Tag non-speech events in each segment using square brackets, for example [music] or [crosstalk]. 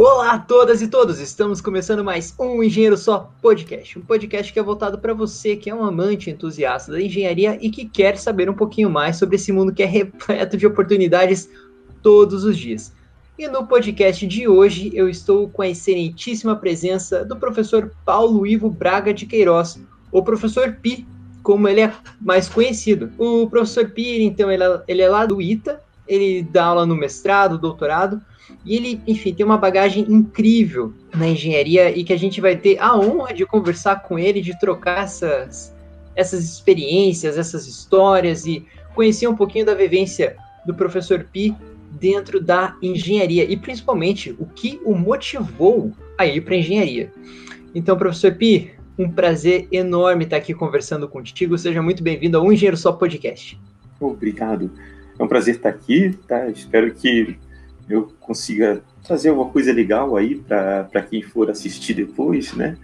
Olá a todas e todos! Estamos começando mais um Engenheiro Só Podcast. Um podcast que é voltado para você que é um amante entusiasta da engenharia e que quer saber um pouquinho mais sobre esse mundo que é repleto de oportunidades todos os dias. E no podcast de hoje eu estou com a excelentíssima presença do professor Paulo Ivo Braga de Queiroz, o professor Pi, como ele é mais conhecido. O professor Pi, então, ele é, ele é lá do ITA, ele dá aula no mestrado, doutorado, e ele, enfim, tem uma bagagem incrível na engenharia e que a gente vai ter a honra de conversar com ele, de trocar essas, essas experiências, essas histórias e conhecer um pouquinho da vivência do professor Pi dentro da engenharia e principalmente o que o motivou a ir para a engenharia. Então, professor Pi, um prazer enorme estar aqui conversando contigo. Seja muito bem-vindo ao Engenheiro Só Podcast. Obrigado. É um prazer estar aqui, tá? Espero que eu consiga trazer alguma coisa legal aí para quem for assistir depois, né?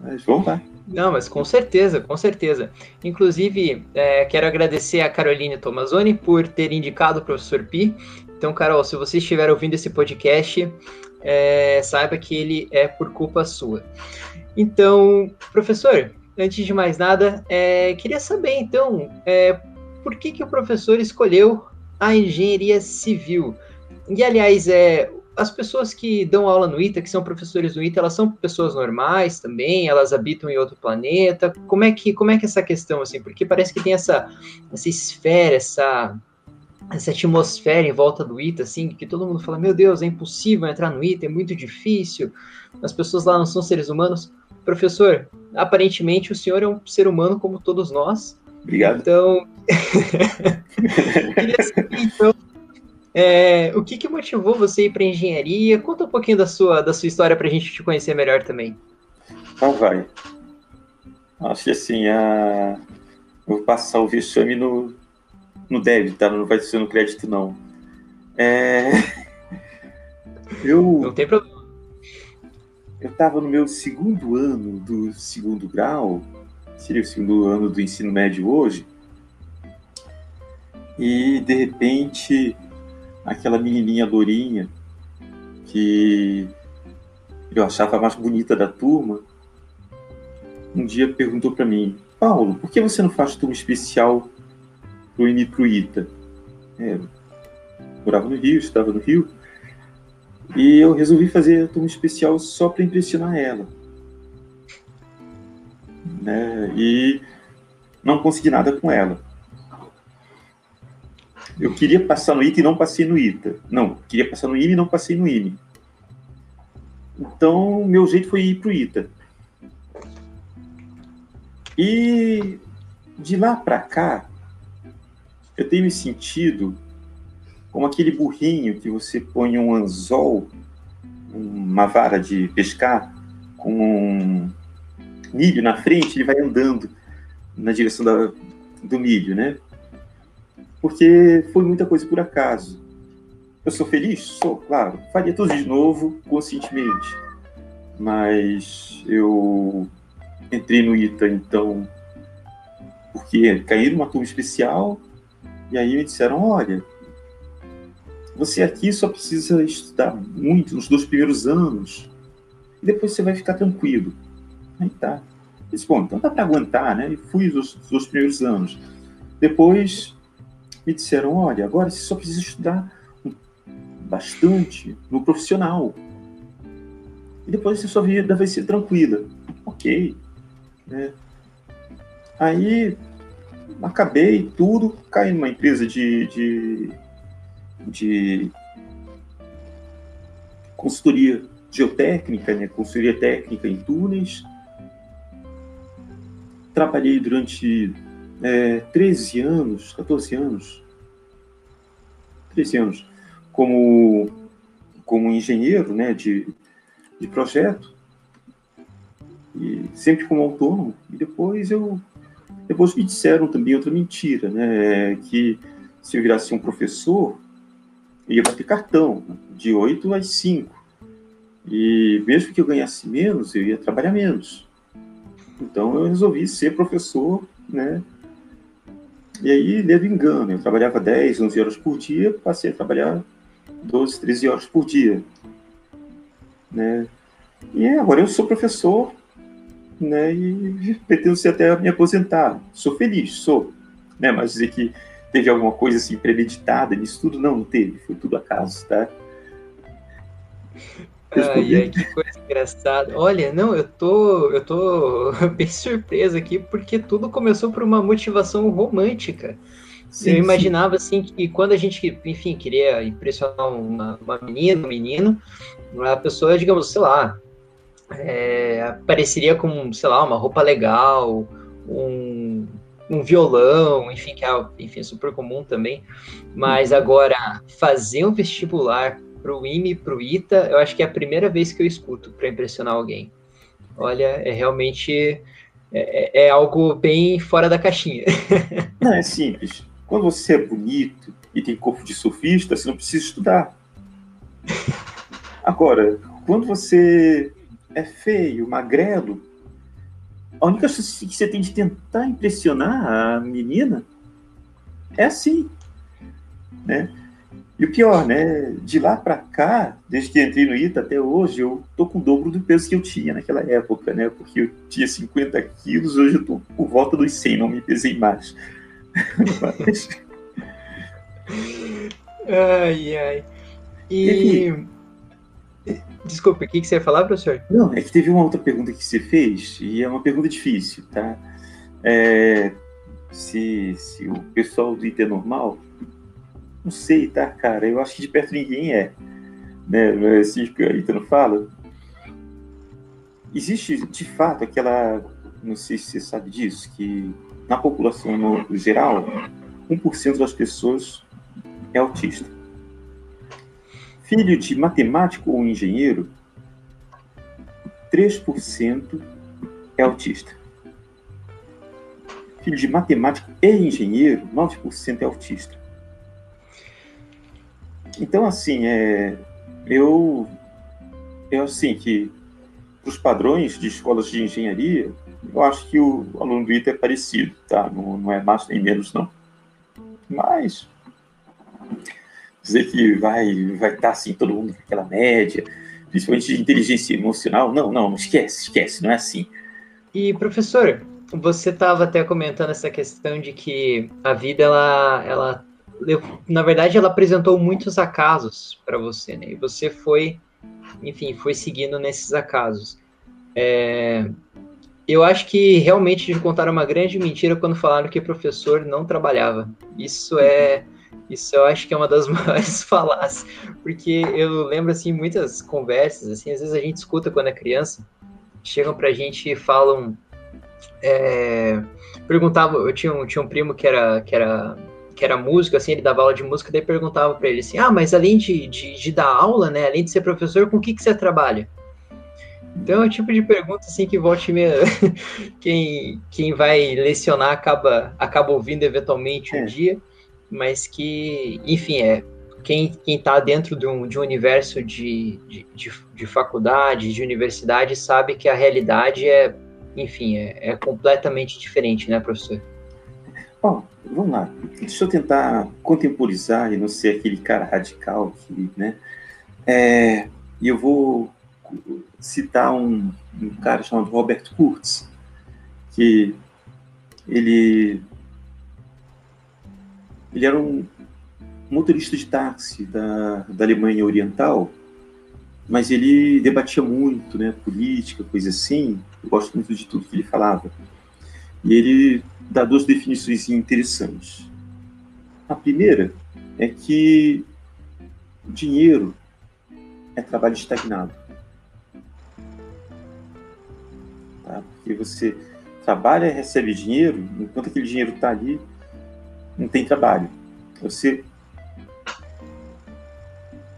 Mas vamos lá. Não, mas com certeza, com certeza. Inclusive, é, quero agradecer a Caroline Tomazoni por ter indicado o professor Pi. Então, Carol, se você estiver ouvindo esse podcast, é, saiba que ele é por culpa sua. Então, professor, antes de mais nada, é, queria saber, então, é, por que, que o professor escolheu a engenharia civil? E, aliás, é, as pessoas que dão aula no ITA, que são professores do ITA, elas são pessoas normais também? Elas habitam em outro planeta? Como é que, como é que é essa questão, assim? Porque parece que tem essa, essa esfera, essa, essa atmosfera em volta do ITA, assim, que todo mundo fala, meu Deus, é impossível entrar no ITA, é muito difícil, as pessoas lá não são seres humanos. Professor, aparentemente o senhor é um ser humano como todos nós. Obrigado. Então, [laughs] queria saber, então, é, o que, que motivou você ir para engenharia? Conta um pouquinho da sua, da sua história para a gente te conhecer melhor também. Então vai. Acho que assim, a... vou passar o vexame no, no débito, tá? Não vai ser no crédito, não. É... [laughs] Eu... Não tem problema. Eu estava no meu segundo ano do segundo grau, seria o segundo ano do ensino médio hoje, e de repente aquela menininha lourinha que eu achava mais bonita da turma, um dia perguntou para mim, Paulo, por que você não faz turma especial pro INI pro ITA? É, morava no Rio, estava no Rio, e eu resolvi fazer a turma especial só para impressionar ela. Né? E não consegui nada com ela. Eu queria passar no ITA e não passei no ITA. Não, queria passar no IME e não passei no IME. Então, meu jeito foi ir para o ITA. E de lá para cá, eu tenho me sentido como aquele burrinho que você põe um anzol, uma vara de pescar, com um milho na frente, ele vai andando na direção da, do milho, né? Porque foi muita coisa por acaso. Eu sou feliz? Sou, claro. Faria tudo de novo, conscientemente. Mas eu entrei no ITA, então, porque caí numa turma especial, e aí me disseram, olha, você aqui só precisa estudar muito nos dois primeiros anos, e depois você vai ficar tranquilo. Aí tá. Eu disse, bom, então dá para aguentar, né? E fui os dois primeiros anos. Depois me disseram: olha, agora você só precisa estudar bastante no profissional. E depois a sua vida vai ser tranquila. Ok. Né? Aí acabei tudo, caí numa empresa de, de, de consultoria geotécnica, né? consultoria técnica em túneis. Trabalhei durante é, 13 anos, 14 anos, 13 anos, como, como engenheiro né, de, de projeto, e sempre como autônomo, e depois eu depois me disseram também outra mentira, né, que se eu virasse um professor, ia bater cartão, de 8 às 5. E mesmo que eu ganhasse menos, eu ia trabalhar menos. Então eu resolvi ser professor, né, e aí, leve engano, eu trabalhava 10, 11 horas por dia, passei a trabalhar 12, 13 horas por dia. né? E agora eu sou professor, né? E pretendo ser até me aposentar. Sou feliz, sou, né? Mas dizer que teve alguma coisa assim premeditada nisso tudo, não, não teve. Foi tudo acaso, tá? Ai, ai, que coisa engraçada. Olha, não, eu tô, eu tô [laughs] bem surpreso aqui porque tudo começou por uma motivação romântica. Sim, eu imaginava sim. assim que quando a gente, enfim, queria impressionar uma, uma menina, um menino, a pessoa, digamos, sei lá, é, apareceria com, sei lá, uma roupa legal, um, um violão, enfim, que é enfim, super comum também. Mas uhum. agora, fazer um vestibular para o IME, para o ITA, eu acho que é a primeira vez que eu escuto para impressionar alguém. Olha, é realmente é, é, é algo bem fora da caixinha. [laughs] Não, é simples. Quando você é bonito e tem corpo de surfista, você não precisa estudar. Agora, quando você é feio, magrelo, a única chance que você tem de tentar impressionar a menina é assim, né? E o pior, né? De lá para cá, desde que entrei no ITA até hoje, eu tô com o dobro do peso que eu tinha naquela época, né? Porque eu tinha 50 quilos, hoje eu tô por volta dos 100, não me pesei mais. Mas... [laughs] Ai, ai. E. Desculpa, o que, que você ia falar, professor? Não, é que teve uma outra pergunta que você fez, e é uma pergunta difícil, tá? É, se, se o pessoal do IT é normal, não sei, tá, cara? Eu acho que de perto ninguém é. Né? Assim, a não fala. Existe, de fato, aquela. Não sei se você sabe disso, que na população no geral, 1% das pessoas é autista. Filho de matemático ou engenheiro, 3% é autista. Filho de matemático e engenheiro, 9% é autista. Então, assim, é, eu, eu assim que para os padrões de escolas de engenharia, eu acho que o aluno do ITA é parecido, tá? Não, não é mais nem menos, não. Mas dizer que vai vai estar tá, assim todo mundo naquela média, principalmente de inteligência emocional, não, não, esquece, esquece, não é assim. E professor, você estava até comentando essa questão de que a vida ela ela na verdade, ela apresentou muitos acasos para você, né? E você foi, enfim, foi seguindo nesses acasos. É, eu acho que realmente contaram uma grande mentira quando falaram que professor não trabalhava. Isso é, isso eu acho que é uma das [laughs] maiores falácias, porque eu lembro assim muitas conversas, assim, às vezes a gente escuta quando é criança, chegam para a gente e falam, é, eu tinha um, tinha um primo que era que era que era músico, assim, ele dava aula de música, daí perguntava para ele assim, ah, mas além de, de, de, dar aula, né, além de ser professor, com o que, que você trabalha? Então é o tipo de pergunta, assim, que volte meia, [laughs] quem, quem vai lecionar acaba, acaba ouvindo eventualmente um é. dia, mas que, enfim, é quem está dentro de um, de um universo de, de, de, de faculdade, de universidade, sabe que a realidade é, enfim, é, é completamente diferente, né, professor? Bom, vamos lá. Deixa eu tentar contemporizar e não ser aquele cara radical que, né? É, e eu vou citar um, um cara chamado Robert Kurtz, que ele ele era um motorista de táxi da, da Alemanha Oriental, mas ele debatia muito, né, política, coisa assim. Eu gosto muito de tudo que ele falava. E ele dá duas definições interessantes. A primeira é que dinheiro é trabalho estagnado. Tá? Porque você trabalha e recebe dinheiro, enquanto aquele dinheiro está ali, não tem trabalho. Você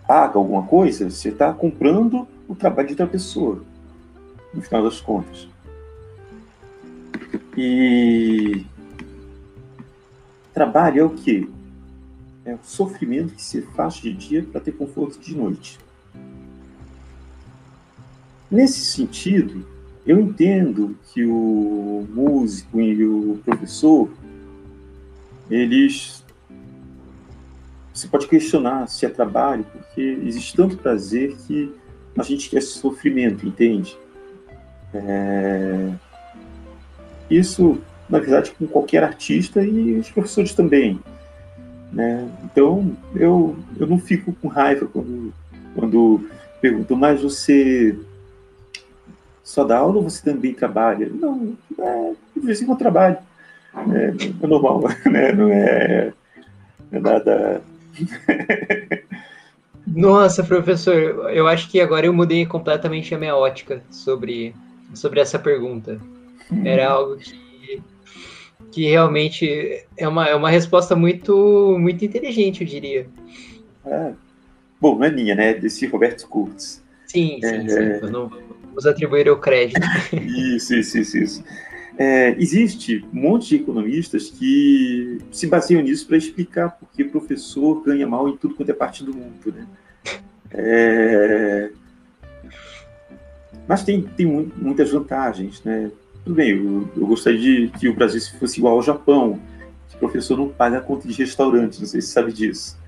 paga alguma coisa, você está comprando o trabalho de outra pessoa, no final das contas. E trabalho é o que? É o sofrimento que se faz de dia para ter conforto de noite. Nesse sentido, eu entendo que o músico e o professor, eles. Você pode questionar se é trabalho, porque existe tanto prazer que a gente quer sofrimento, entende? É... Isso, na verdade, com qualquer artista e os professores também. Né? Então, eu, eu não fico com raiva quando, quando perguntam, mas você só dá aula ou você também trabalha? Não, é, de vez em quando trabalho. É, é normal, [laughs] né? não é, é nada. [laughs] Nossa, professor, eu acho que agora eu mudei completamente a minha ótica sobre, sobre essa pergunta. Era algo que, que realmente é uma, é uma resposta muito, muito inteligente, eu diria. É. Bom, não é minha, né? Desse Roberto Kurtz. Sim, sim, é... sim. Eu não vamos atribuir o crédito. isso, isso, isso, isso. É, existe um monte de economistas que se baseiam nisso para explicar por que professor ganha mal em tudo quanto é parte do mundo, né? É... Mas tem, tem muitas vantagens, né? Tudo bem, eu, eu gostaria de que o Brasil fosse igual ao Japão, que o professor não paga a conta de restaurante, não sei se você sabe disso.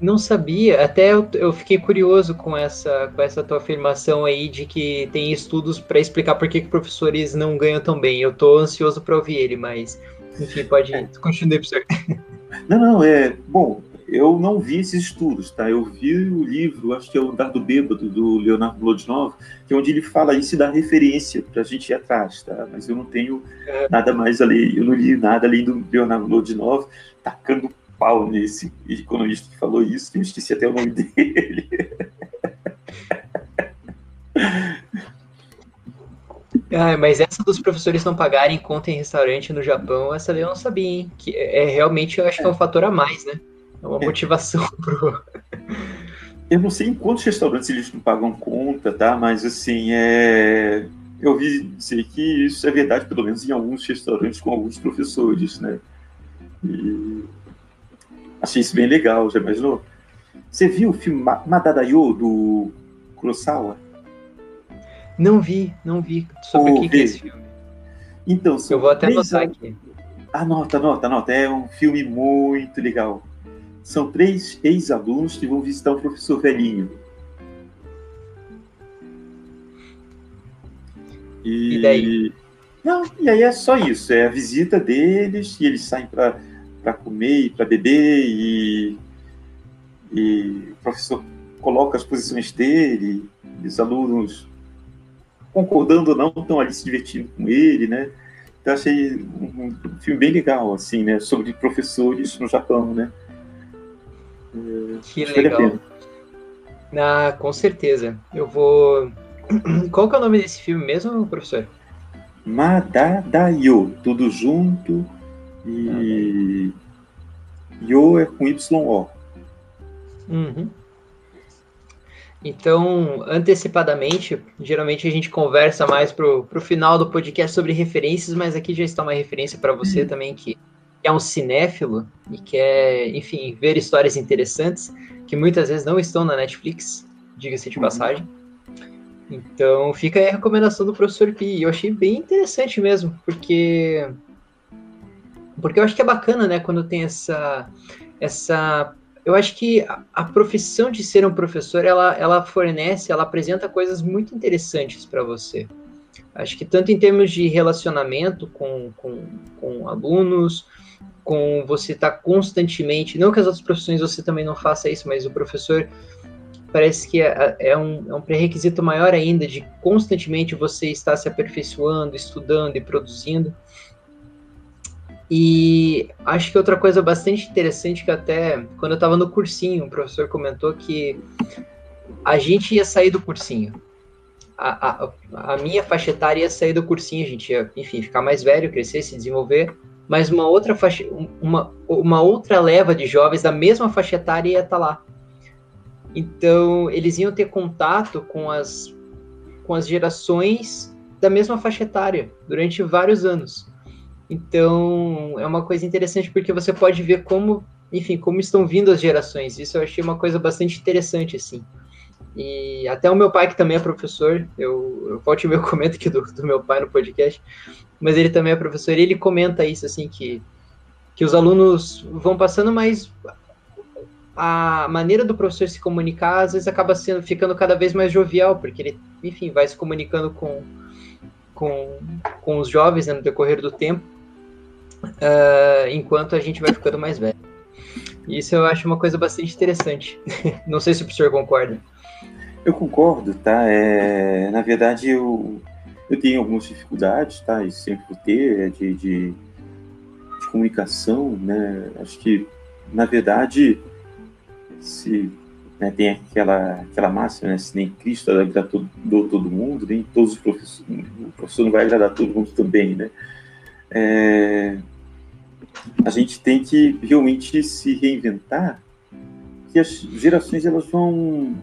Não sabia, até eu, eu fiquei curioso com essa, com essa tua afirmação aí de que tem estudos para explicar por que, que professores não ganham tão bem. Eu estou ansioso para ouvir ele, mas enfim, pode é. continuar, professor. Não, não, é. Bom, eu não vi esses estudos, tá? Eu vi o livro, acho que é o Dado Bêbado, do Leonardo Blodnov, que é onde ele fala isso e dá referência para a gente ir atrás, tá? Mas eu não tenho é. nada mais ali, eu não li nada além do Leonardo Blodnov tacando pau nesse economista que falou isso, que eu esqueci até o nome dele. [laughs] Ah, mas essa dos professores não pagarem conta em restaurante no Japão, essa eu não sabia, hein? Que é, é realmente, eu acho que é um fator a mais, né? É uma motivação [laughs] pro. Eu não sei em quantos restaurantes eles não pagam conta, tá? Mas assim, é. Eu vi dizer que isso é verdade, pelo menos em alguns restaurantes com alguns professores, né? E Achei isso bem legal, já imaginou? Você viu o filme Madadayo, do Kurosawa? Não vi, não vi. Sobre o que, que, é esse filme? Então, Eu vou até anotar aqui. Anota, anota, anota. É um filme muito legal. São três ex-alunos que vão visitar um professor velhinho. E, e daí? Não, e aí é só isso. É a visita deles e eles saem para para comer e para beber e, e o professor coloca as posições dele, e os alunos concordando ou não estão ali se divertindo com ele, né? Então achei um, um, filme bem legal, assim, né? Sobre professores no Japão, né? É, que legal. Ah, com certeza. Eu vou. [clears throat] Qual que é o nome desse filme mesmo, professor? Madadayo, tudo junto, e Yo é com YO. Uhum. Então, antecipadamente, geralmente a gente conversa mais pro, pro final do podcast sobre referências, mas aqui já está uma referência para você uhum. também que é um cinéfilo e quer, enfim, ver histórias interessantes que muitas vezes não estão na Netflix, diga-se de uhum. passagem. Então, fica aí a recomendação do professor Pi. Eu achei bem interessante mesmo, porque porque eu acho que é bacana, né, quando tem essa. essa eu acho que a, a profissão de ser um professor, ela, ela fornece, ela apresenta coisas muito interessantes para você. Acho que tanto em termos de relacionamento com, com, com alunos, com você estar tá constantemente, não que as outras profissões você também não faça isso, mas o professor parece que é, é um, é um pré-requisito maior ainda de constantemente você estar se aperfeiçoando, estudando e produzindo. E acho que outra coisa bastante interessante que até quando eu estava no cursinho, o professor comentou que a gente ia sair do cursinho. A, a, a minha faixa etária ia sair do cursinho, a gente ia, enfim, ficar mais velho, crescer, se desenvolver, mas uma outra faixa, uma, uma outra leva de jovens da mesma faixa etária ia estar tá lá. Então, eles iam ter contato com as, com as gerações da mesma faixa etária durante vários anos. Então, é uma coisa interessante porque você pode ver como, enfim, como estão vindo as gerações. Isso eu achei uma coisa bastante interessante, assim. E até o meu pai, que também é professor, eu, eu volte meu [laughs] comento aqui do, do meu pai no podcast, mas ele também é professor e ele comenta isso, assim, que, que os alunos vão passando mais a maneira do professor se comunicar às vezes acaba sendo ficando cada vez mais jovial, porque ele, enfim, vai se comunicando com, com, com os jovens né, no decorrer do tempo, uh, enquanto a gente vai ficando mais velho. Isso eu acho uma coisa bastante interessante. [laughs] Não sei se o professor concorda. Eu concordo, tá? É, na verdade, eu, eu tenho algumas dificuldades, tá? E sempre vou ter, é de, de, de comunicação, né? Acho que, na verdade, se né, tem aquela, aquela máxima, né? Se nem Cristo agradar todo, todo mundo, nem todos os professores, o professor não vai agradar todo mundo também, né? É, a gente tem que realmente se reinventar, que as gerações elas vão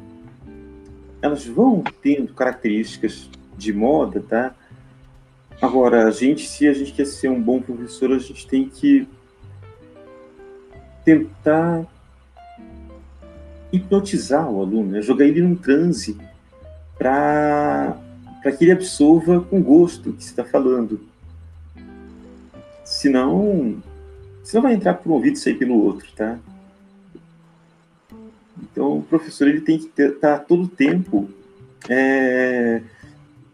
elas vão tendo características de moda, tá? Agora, a gente, se a gente quer ser um bom professor, a gente tem que tentar hipnotizar o aluno, né? jogar ele num transe para que ele absorva com gosto o que você está falando. Senão, você não vai entrar por um ouvido e sair pelo outro, tá? Então, o professor ele tem que estar tá todo o tempo é,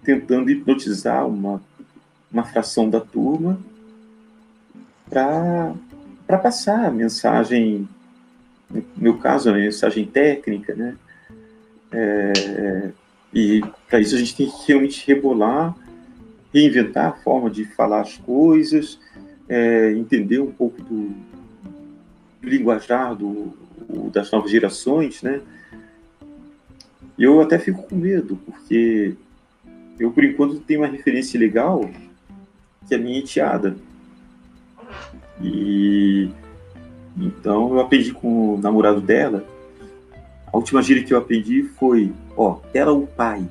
tentando hipnotizar uma, uma fração da turma para passar a mensagem, no meu caso, a mensagem técnica, né? É, e para isso a gente tem que realmente rebolar, reinventar a forma de falar as coisas, é, entender um pouco do linguajar do, das novas gerações, né? Eu até fico com medo, porque eu, por enquanto, tenho uma referência legal, que é a minha enteada. E então eu aprendi com o namorado dela. A última gíria que eu aprendi foi, ó, ela o pai,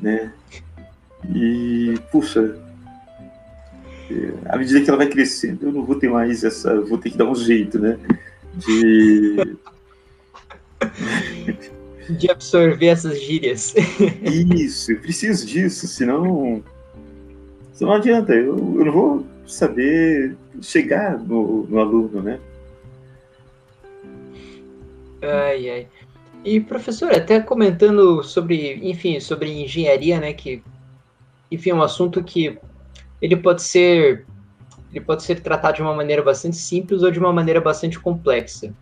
né? E puxa, à medida que ela vai crescendo, eu não vou ter mais essa, vou ter que dar um jeito, né? De [laughs] de absorver essas gírias. Isso, eu preciso disso, senão, senão não adianta, eu, eu não vou saber chegar no, no aluno, né? Ai, ai. E professor, até comentando sobre, enfim, sobre engenharia, né, que, enfim, é um assunto que ele pode ser, ele pode ser tratado de uma maneira bastante simples ou de uma maneira bastante complexa,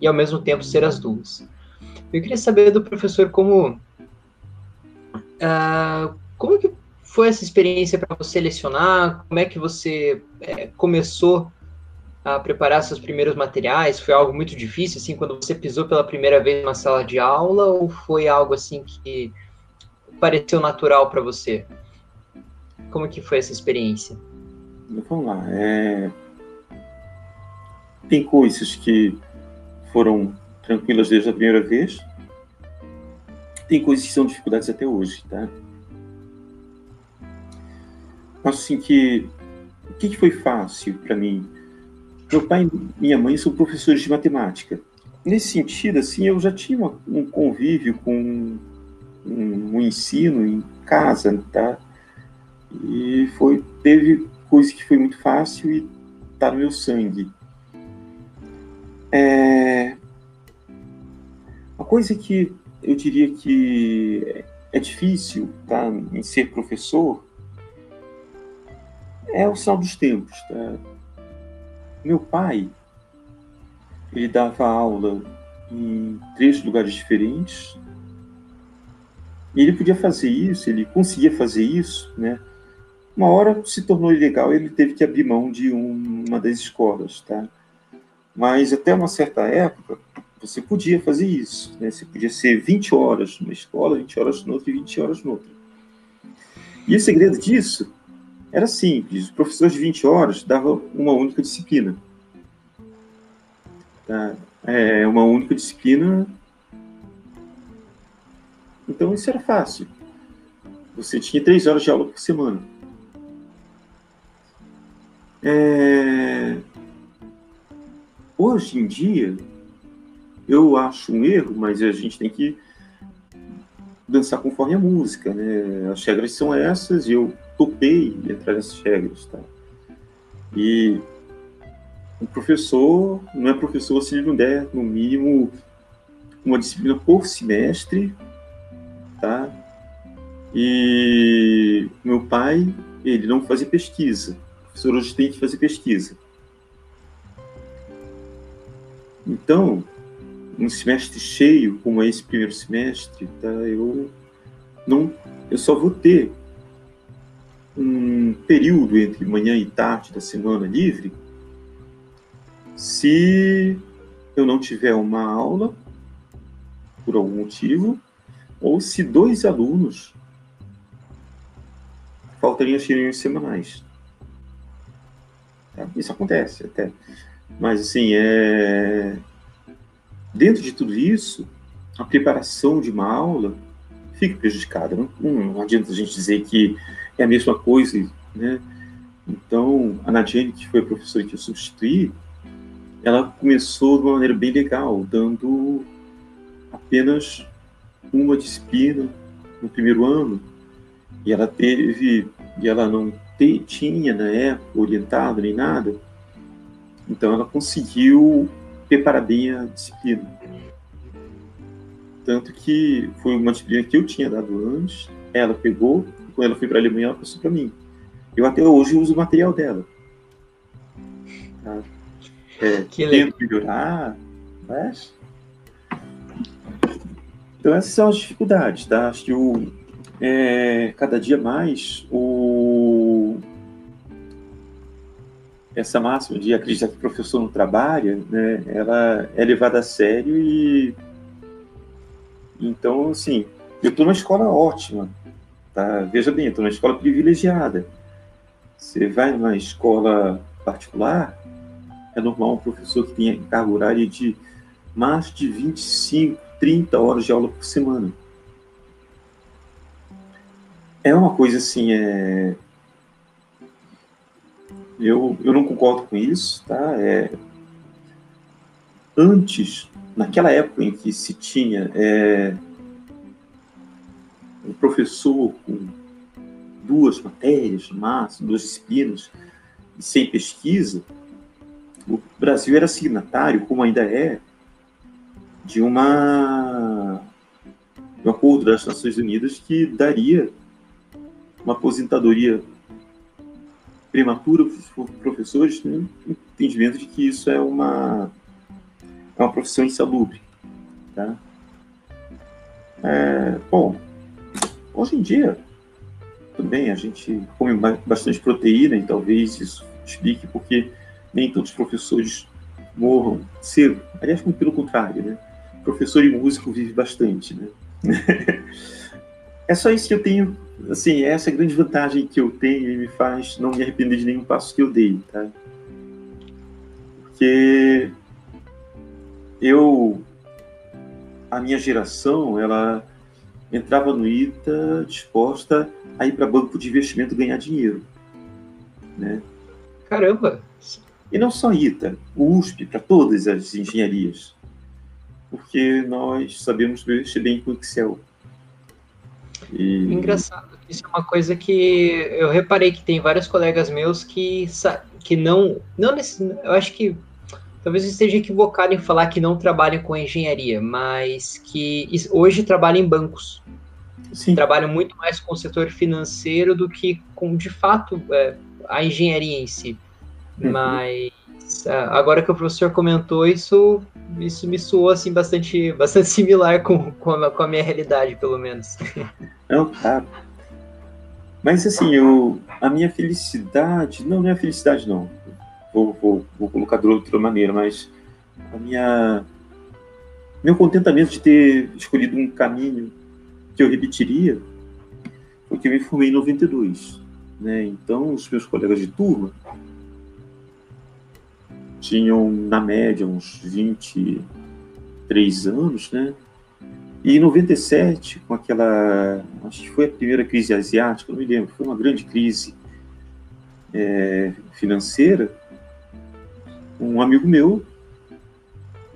e ao mesmo tempo ser as duas. Eu queria saber do professor como uh, como que foi essa experiência para você lecionar? Como é que você é, começou a preparar seus primeiros materiais? Foi algo muito difícil, assim, quando você pisou pela primeira vez numa sala de aula, ou foi algo assim que pareceu natural para você? Como que foi essa experiência? Vamos lá. É... Tem coisas que foram tranquilas desde a primeira vez. Tem coisas que são dificuldades até hoje, tá? Acho assim que o que, foi fácil para mim? Meu pai e minha mãe são professores de matemática. Nesse sentido, assim, eu já tinha um convívio com um, um ensino em casa, tá? E foi teve coisa que foi muito fácil e tá no meu sangue. É, a coisa que eu diria que é difícil tá, em ser professor é o sinal dos tempos. Tá? Meu pai, ele dava aula em três lugares diferentes. E ele podia fazer isso, ele conseguia fazer isso, né? Uma hora se tornou ilegal, ele teve que abrir mão de um, uma das escolas, tá? Mas até uma certa época, você podia fazer isso. Né? Você podia ser 20 horas numa escola, 20 horas noutra e 20 horas noutra. E o segredo disso era simples. Os professores de 20 horas davam uma única disciplina. Tá? É, uma única disciplina. Então isso era fácil. Você tinha três horas de aula por semana. É... Hoje em dia, eu acho um erro, mas a gente tem que dançar conforme a música, né? As regras são essas e eu topei entrar nessas regras, tá? E o professor não é professor se ele não der, no mínimo, uma disciplina por semestre, tá? E meu pai, ele não fazia pesquisa. Professor hoje tem que fazer pesquisa. Então, um semestre cheio, como é esse primeiro semestre, tá? Eu não, eu só vou ter um período entre manhã e tarde da semana livre se eu não tiver uma aula por algum motivo ou se dois alunos faltariam as reuniões semanais. Tá? Isso acontece até. Mas, assim, é... dentro de tudo isso, a preparação de uma aula fica prejudicada. Não, não adianta a gente dizer que é a mesma coisa, né? Então, a Nadiane, que foi a professora que eu substituí, ela começou de uma maneira bem legal, dando apenas uma disciplina no primeiro ano, e ela teve, e ela não te, tinha na época orientado nem nada, então ela conseguiu preparar bem a disciplina. Tanto que foi uma disciplina que eu tinha dado antes, ela pegou, e quando ela foi para a Alemanha, ela passou para mim. Eu até hoje uso o material dela. Tá? É, [laughs] que tento melhorar, mas. Então, essas são as dificuldades, tá? Acho que o, é, cada dia mais o, essa máxima de acreditar que o professor não trabalha, né, ela é levada a sério e então, assim, eu estou numa escola ótima, tá? Veja bem, estou numa escola privilegiada. Você vai numa escola particular, é normal um professor que tenha carga horária de mais de 25, 30 horas de aula por semana. É uma coisa assim, é, eu, eu não concordo com isso, tá? É, antes, naquela época em que se tinha é, um professor com duas matérias, máximo, duas disciplinas, e sem pesquisa, o Brasil era signatário, como ainda é, de uma um acordo das Nações Unidas que daria uma aposentadoria prematura para os professores, né? entendimento de que isso é uma, é uma profissão insalubre. Tá? É, bom, hoje em dia, também a gente come bastante proteína e talvez isso explique porque nem todos os professores morram cedo. Aliás, pelo contrário, né? Professor e músico vive bastante, né? [laughs] é só isso que eu tenho assim, essa é a grande vantagem que eu tenho e me faz não me arrepender de nenhum passo que eu dei, tá? Porque eu, a minha geração, ela entrava no ITA disposta a ir para banco de investimento ganhar dinheiro, né? Caramba! E não só ITA, o USP, para todas as engenharias, porque nós sabemos mexer bem com Excel. E... Engraçado, isso é uma coisa que eu reparei que tem vários colegas meus que, que não, não eu acho que talvez eu esteja equivocado em falar que não trabalham com engenharia, mas que hoje trabalham em bancos. Sim. Trabalham muito mais com o setor financeiro do que com, de fato, é, a engenharia em si. Uhum. Mas agora que o professor comentou isso, isso me soou assim bastante, [laughs] bastante similar com, com, a, com a minha realidade, pelo menos. Não, claro. Mas assim, eu, a minha felicidade, não, não é a felicidade não. Vou, vou, vou colocar de outra maneira, mas a minha meu contentamento de ter escolhido um caminho que eu repetiria foi que eu me formei em 92, né? Então, os meus colegas de turma tinham, na média, uns 23 anos, né? E em 97, com aquela. Acho que foi a primeira crise asiática, não me lembro, foi uma grande crise é, financeira. Um amigo meu,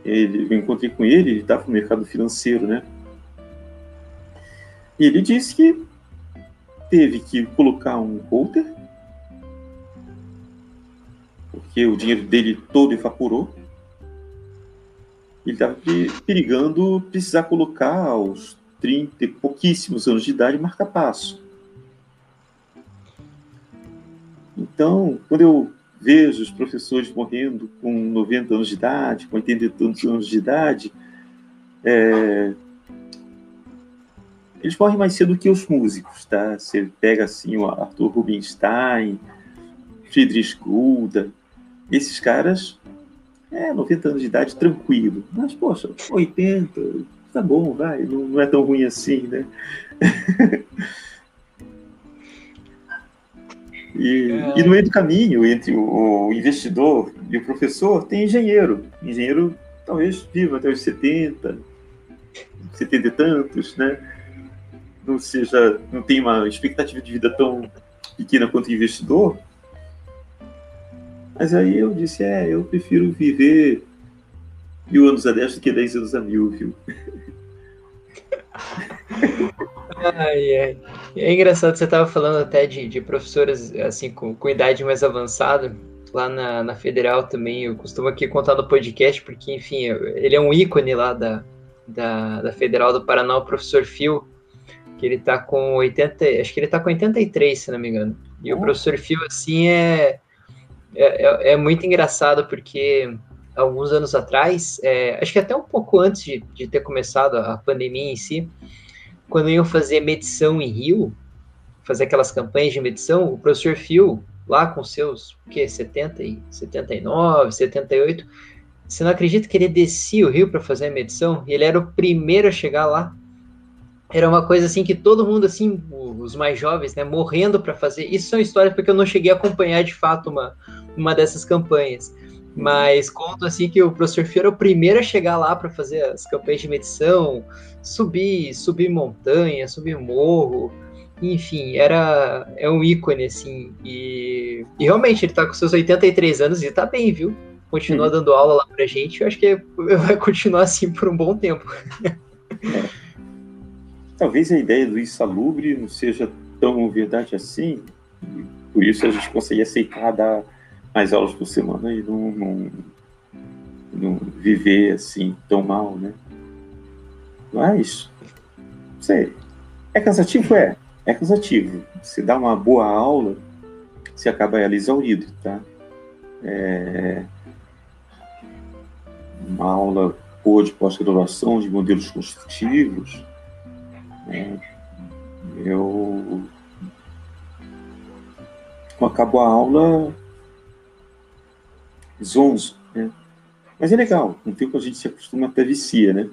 ele, eu encontrei com ele, ele estava no mercado financeiro, né? E ele disse que teve que colocar um holder porque o dinheiro dele todo evaporou. Ele estava perigando precisar colocar aos 30 e pouquíssimos anos de idade marca-passo. Então, quando eu vejo os professores morrendo com 90 anos de idade, com 80 e tantos anos de idade, é... eles morrem mais cedo que os músicos, tá? Você pega assim o Arthur Rubinstein, Friedrich Gulda, esses caras, é, 90 anos de idade, tranquilo. Mas, poxa, 80, tá bom, vai, não, não é tão ruim assim, né? [laughs] E, e, no meio do caminho, entre o, investidor e o professor, tem engenheiro. Engenheiro talvez viva até os 70, 70 e tantos, né? Não seja, não tem uma expectativa de vida tão pequena quanto o investidor. Mas aí eu disse, é, eu prefiro viver mil anos a dez do que dez anos a mil, viu? Ai, ai. É engraçado, você estava falando até de, de professoras assim com, com idade mais avançada. Lá na, na Federal também, eu costumo aqui contar no podcast, porque, enfim, ele é um ícone lá da, da, da Federal do Paraná, o professor Phil, que ele tá com 80, acho que ele tá com 83, se não me engano. E oh. o professor Phil, assim, é, é, é, é muito engraçado, porque alguns anos atrás, é, acho que até um pouco antes de, de ter começado a pandemia em si, quando iam fazer medição em Rio, fazer aquelas campanhas de medição, o professor Phil, lá com seus, o quê, 70 e 79, 78, você não acredita que ele descia o rio para fazer a medição? E ele era o primeiro a chegar lá. Era uma coisa assim que todo mundo, assim, os mais jovens, né, morrendo para fazer. Isso são histórias porque eu não cheguei a acompanhar de fato uma, uma dessas campanhas. Mas conto assim que o professor Fio era o primeiro a chegar lá para fazer as campanhas de medição, subir, subir montanha, subir morro, enfim, era é um ícone assim. E, e realmente ele tá com seus 83 anos e tá bem, viu? Continua uhum. dando aula lá pra gente, eu acho que [laughs] vai continuar assim por um bom tempo. Talvez a ideia do insalubre não seja tão verdade assim, por isso a gente consegue aceitar dar mais aulas por semana e não, não, não viver assim tão mal, né? Mas, não sei, é cansativo? É, é cansativo. Você dá uma boa aula, você acaba ela exaurido, tá? É uma aula boa de pós-graduação, de modelos construtivos. Né? Eu acabo a aula zonzo, né? Mas é legal, um tempo a gente se acostuma até vicia, né?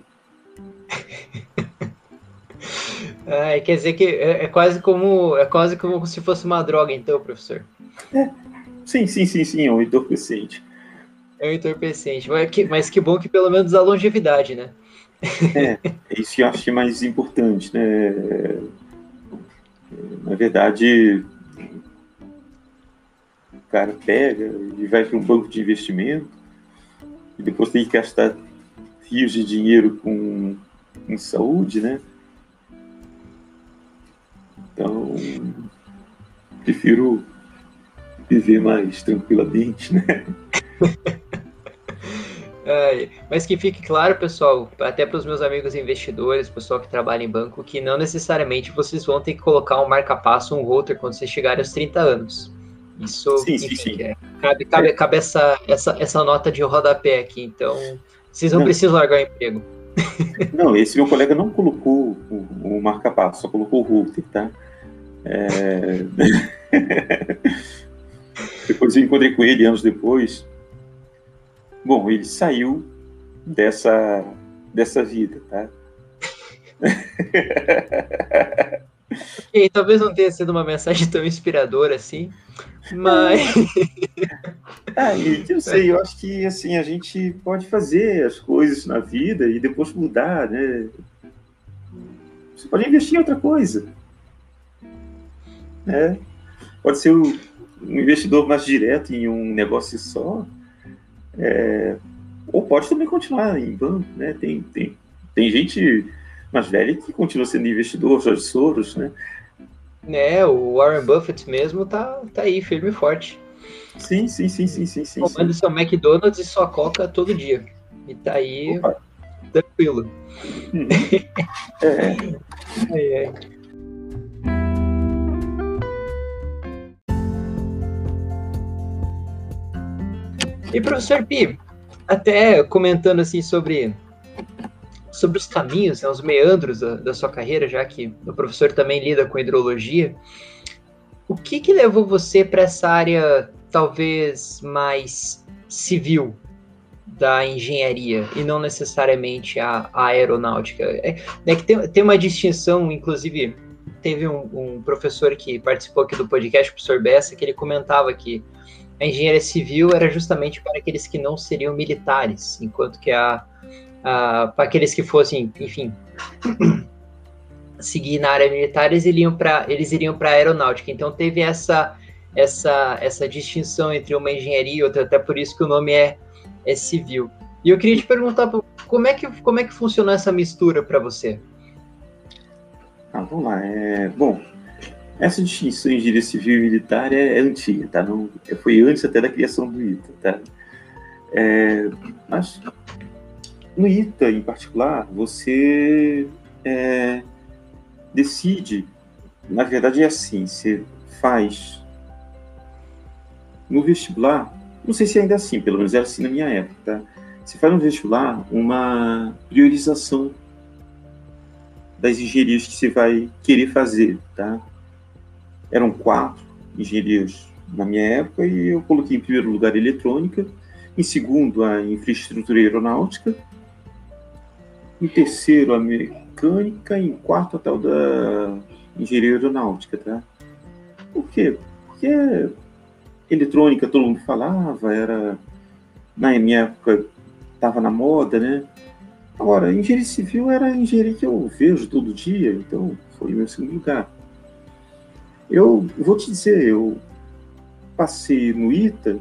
[laughs] ah, quer dizer que é, é, quase como é quase como se fosse uma droga, então, professor. É. Sim, sim, sim, sim, é um entorpecente. É um entorpecente, mas que, mas que bom que pelo menos a longevidade, né? É, é isso que eu acho mais importante, né? Na verdade, cara pega e vai para um banco de investimento e depois tem que gastar rios de dinheiro com em saúde, né? Então, prefiro viver mais tranquilamente, né? [laughs] É, mas que fique claro, pessoal, até para os meus amigos investidores, pessoal que trabalha em banco, que não necessariamente vocês vão ter que colocar um marca-passo, um router quando vocês chegarem aos 30 anos. Isso sim, enfim, sim, sim. É, cabe, cabe, cabe essa, essa, essa nota de rodapé aqui, então vocês não, não. precisam largar o emprego. [laughs] Não, esse meu colega não colocou o, o marca-passo, só colocou o router, tá? É... [laughs] depois eu encontrei com ele anos depois. Bom, ele saiu dessa, dessa vida, tá? Ok, talvez não tenha sido uma mensagem tão inspiradora assim, mas. [laughs] ah, eu sei, eu acho que assim, a gente pode fazer as coisas na vida e depois mudar, né? Você pode investir em outra coisa. Né? Pode ser um investidor mais direto em um negócio só. É, ou pode também continuar em banco, né? Tem, tem, tem gente mais velha que continua sendo investidor, Jorge Soros, né? É, o Warren Buffett mesmo tá, tá aí, firme e forte. Sim, sim, sim, sim, sim, sim. Tomando seu McDonald's e sua Coca todo dia. E tá aí Opa. tranquilo. Hum. é. [laughs] é, é. E professor Pi, até comentando assim sobre sobre os caminhos, né, os meandros da, da, sua carreira, já que o professor também lida com hidrologia, o que que levou você para essa área talvez mais civil da engenharia e não necessariamente a, a aeronáutica? É, é, que tem, tem uma distinção, inclusive teve um, um, professor que participou aqui do podcast, o professor Bessa, que ele comentava que a engenharia civil era justamente para aqueles que não seriam militares, enquanto que a, a para aqueles que fossem, enfim, seguir na área militar, eles iriam para eles iriam para aeronáutica. Então teve essa essa essa distinção entre uma engenharia e outra, até por isso que o nome é é civil. E eu queria te perguntar como é que como é que funcionou essa mistura para você? Ah, vamos lá. É, bom, essa distinção em engenharia civil e militar é, é antiga, tá? Não, foi antes até da criação do ITA, tá? É, mas no ITA, em particular, você é, decide, na verdade é assim, você faz no vestibular, não sei se ainda é assim, pelo menos era assim na minha época, tá? Você faz no vestibular uma priorização das engenharias que você vai querer fazer, tá? Eram quatro engenharias na minha época e eu coloquei em primeiro lugar a eletrônica, em segundo a infraestrutura aeronáutica, em terceiro a mecânica, em quarto a tal da engenharia aeronáutica, tá? Por quê? Porque eletrônica todo mundo falava, era na minha época estava na moda, né? Agora, engenharia civil era a engenharia que eu vejo todo dia, então foi o meu segundo lugar. Eu vou te dizer, eu passei no ITA,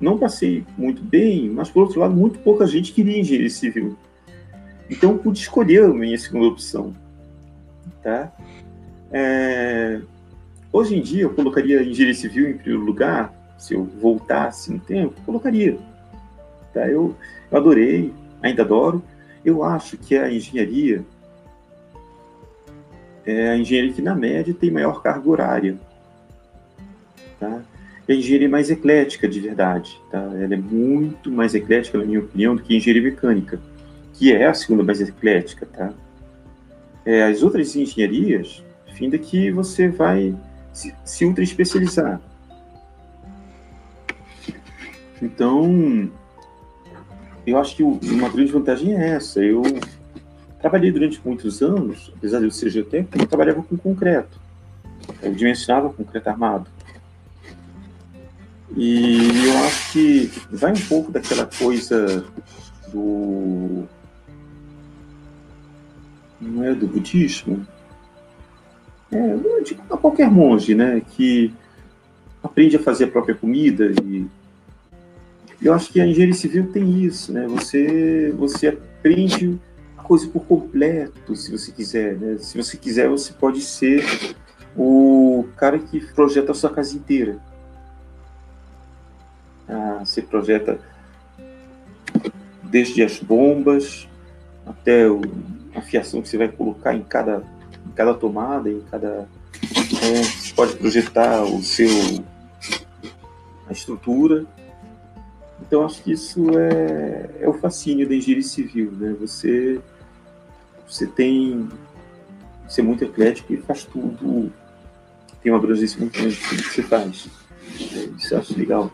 não passei muito bem, mas por outro lado, muito pouca gente queria engenharia civil. Então pude escolher a minha segunda opção. Tá? É... Hoje em dia eu colocaria engenharia civil em primeiro lugar, se eu voltasse no tempo, colocaria. Tá? Eu, eu adorei, ainda adoro. Eu acho que a engenharia é a engenharia que, na média, tem maior carga horária. Tá? A engenharia mais eclética, de verdade. Tá? Ela é muito mais eclética, na minha opinião, do que a engenharia mecânica, que é a segunda mais eclética. Tá? É, as outras engenharias, fim que você vai se, se ultra especializar. Então, eu acho que uma grande vantagem é essa. Eu Trabalhei durante muitos anos, apesar de eu ser geotécnico, eu trabalhava com concreto. Eu dimensionava concreto armado. E eu acho que vai um pouco daquela coisa do. Não é do budismo? É, de qualquer monge, né? Que aprende a fazer a própria comida e eu acho que a engenharia civil tem isso, né? Você, você aprende coisa por completo, se você quiser. Né? Se você quiser, você pode ser o cara que projeta a sua casa inteira. Ah, você projeta desde as bombas até a fiação que você vai colocar em cada, em cada tomada, em cada. É, você pode projetar o seu a estrutura. Então acho que isso é, é o fascínio da engenharia civil, né? Você você tem ser é muito eclético e faz tudo, tem uma abrangência muito grande que você faz. Isso eu acho legal.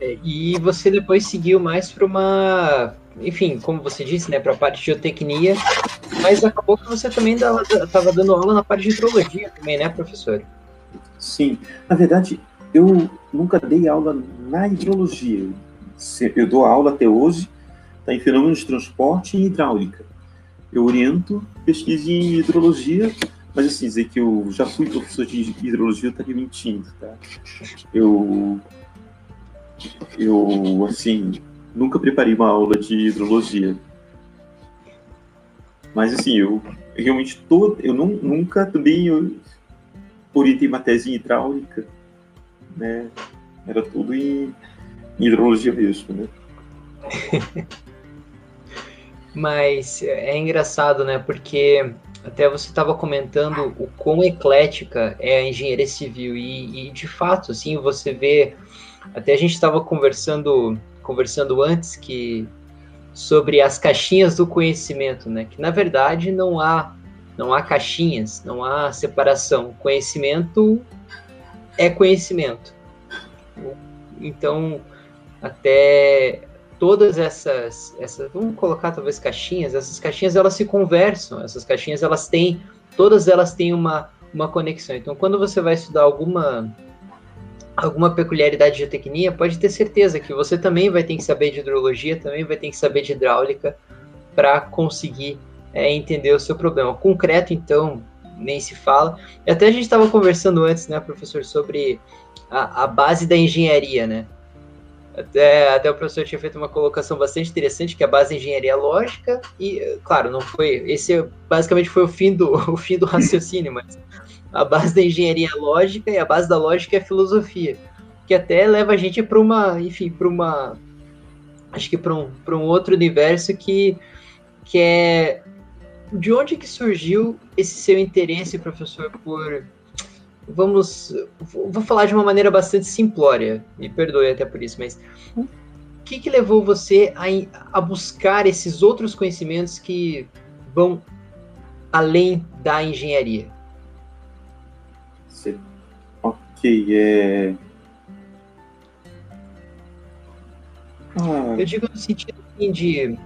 É, e você depois seguiu mais para uma, enfim, como você disse, né, para a parte de geotecnia, mas acabou que você também estava dando aula na parte de hidrologia também, né, professor? Sim, na verdade, eu nunca dei aula na hidrologia. Eu dou aula até hoje está em fenômenos de transporte e hidráulica. Eu oriento pesquisa em hidrologia, mas assim, dizer que eu já fui professor de hidrologia, eu estaria mentindo, tá? Eu, eu, assim, nunca preparei uma aula de hidrologia. Mas assim, eu realmente todo, eu não, nunca também eu orientei uma tese em hidráulica, né? Era tudo em, em hidrologia mesmo, né? [laughs] Mas é engraçado, né? Porque até você estava comentando o quão eclética é a engenharia civil e, e de fato, assim, você vê. Até a gente estava conversando, conversando antes que sobre as caixinhas do conhecimento, né? Que na verdade não há não há caixinhas, não há separação. Conhecimento é conhecimento. Então, até todas essas, essas, vamos colocar talvez caixinhas, essas caixinhas elas se conversam, essas caixinhas elas têm, todas elas têm uma, uma conexão. Então, quando você vai estudar alguma alguma peculiaridade de geotecnia, pode ter certeza que você também vai ter que saber de hidrologia, também vai ter que saber de hidráulica para conseguir é, entender o seu problema. Concreto, então, nem se fala. E até a gente estava conversando antes, né, professor, sobre a, a, base da engenharia, né? Até, até o professor tinha feito uma colocação bastante interessante, que é a base da engenharia lógica, e, claro, não foi. Esse basicamente foi o fim do, [laughs] o fim do raciocínio, mas a base da engenharia lógica e a base da lógica é a filosofia, que até leva a gente para uma, enfim, para uma. Acho que para um, um outro universo que, que é de onde que surgiu esse seu interesse, professor, por vamos vou falar de uma maneira bastante simplória, me perdoe até por isso, mas o que, que levou você a, a buscar esses outros conhecimentos que vão além da engenharia? Ok, é. Ah. Eu digo no sentido assim, de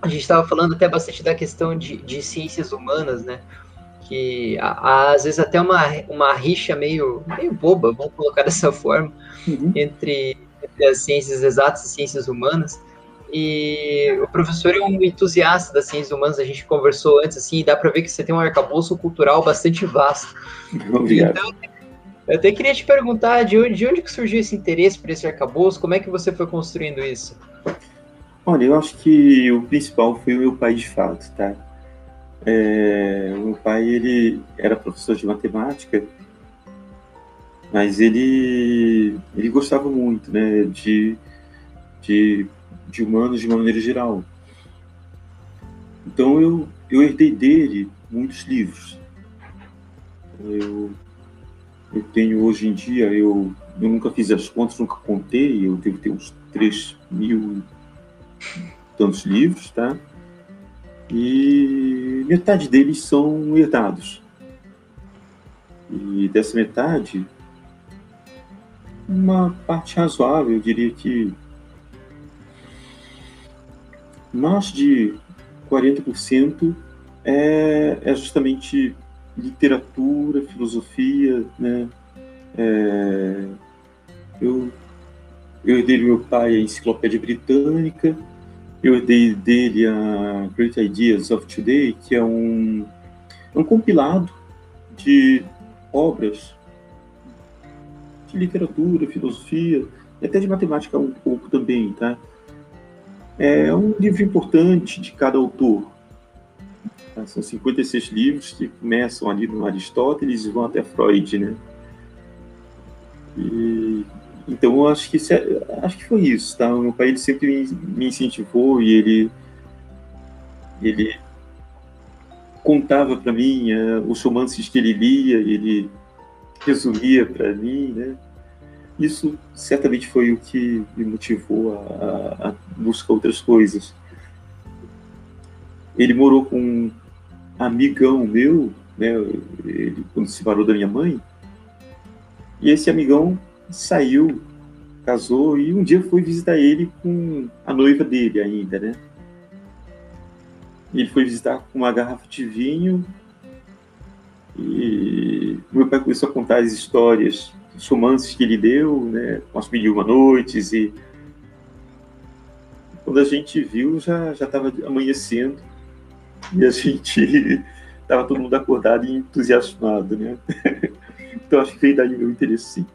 a gente estava falando até bastante da questão de, de ciências humanas, né? Que às vezes até uma, uma rixa meio, meio boba, vamos colocar [laughs] dessa forma, uhum. entre, entre as ciências exatas e ciências humanas. E o professor é um entusiasta das ciências humanas, a gente conversou antes, assim, e dá para ver que você tem um arcabouço cultural bastante vasto. Obrigado. Então, eu até queria te perguntar de onde, de onde que surgiu esse interesse por esse arcabouço, como é que você foi construindo isso? Olha, eu acho que o principal foi o meu pai de fato, tá? É, meu pai, ele era professor de matemática, mas ele, ele gostava muito, né, de, de, de humanos de maneira geral. Então eu, eu herdei dele muitos livros. Eu, eu tenho hoje em dia, eu, eu nunca fiz as contas, nunca contei, eu devo ter uns 3 mil tantos livros, tá? E metade deles são herdados. E dessa metade, uma parte razoável, eu diria que mais de 40% é, é justamente literatura, filosofia, né? É, eu, eu herdei do meu pai a enciclopédia britânica, eu dei dele a Great Ideas of Today, que é um, um compilado de obras de literatura, filosofia e até de matemática um pouco também, tá? É um livro importante de cada autor. São 56 livros que começam ali no Aristóteles e vão até Freud, né? E então, acho que, é, acho que foi isso, tá? O meu pai ele sempre me incentivou e ele, ele contava para mim uh, os romances que ele lia, ele resumia para mim, né? Isso certamente foi o que me motivou a, a buscar outras coisas. Ele morou com um amigão meu, né? Ele, quando se separou da minha mãe, e esse amigão saiu, casou e um dia fui visitar ele com a noiva dele ainda, né? Ele foi visitar com uma garrafa de vinho e meu pai começou a contar as histórias, os romances que ele deu, né? Com as mil uma noites e quando a gente viu já já estava amanhecendo e a gente [laughs] estava todo mundo acordado e entusiasmado, né? [laughs] então acho que veio daí meu interesse sim.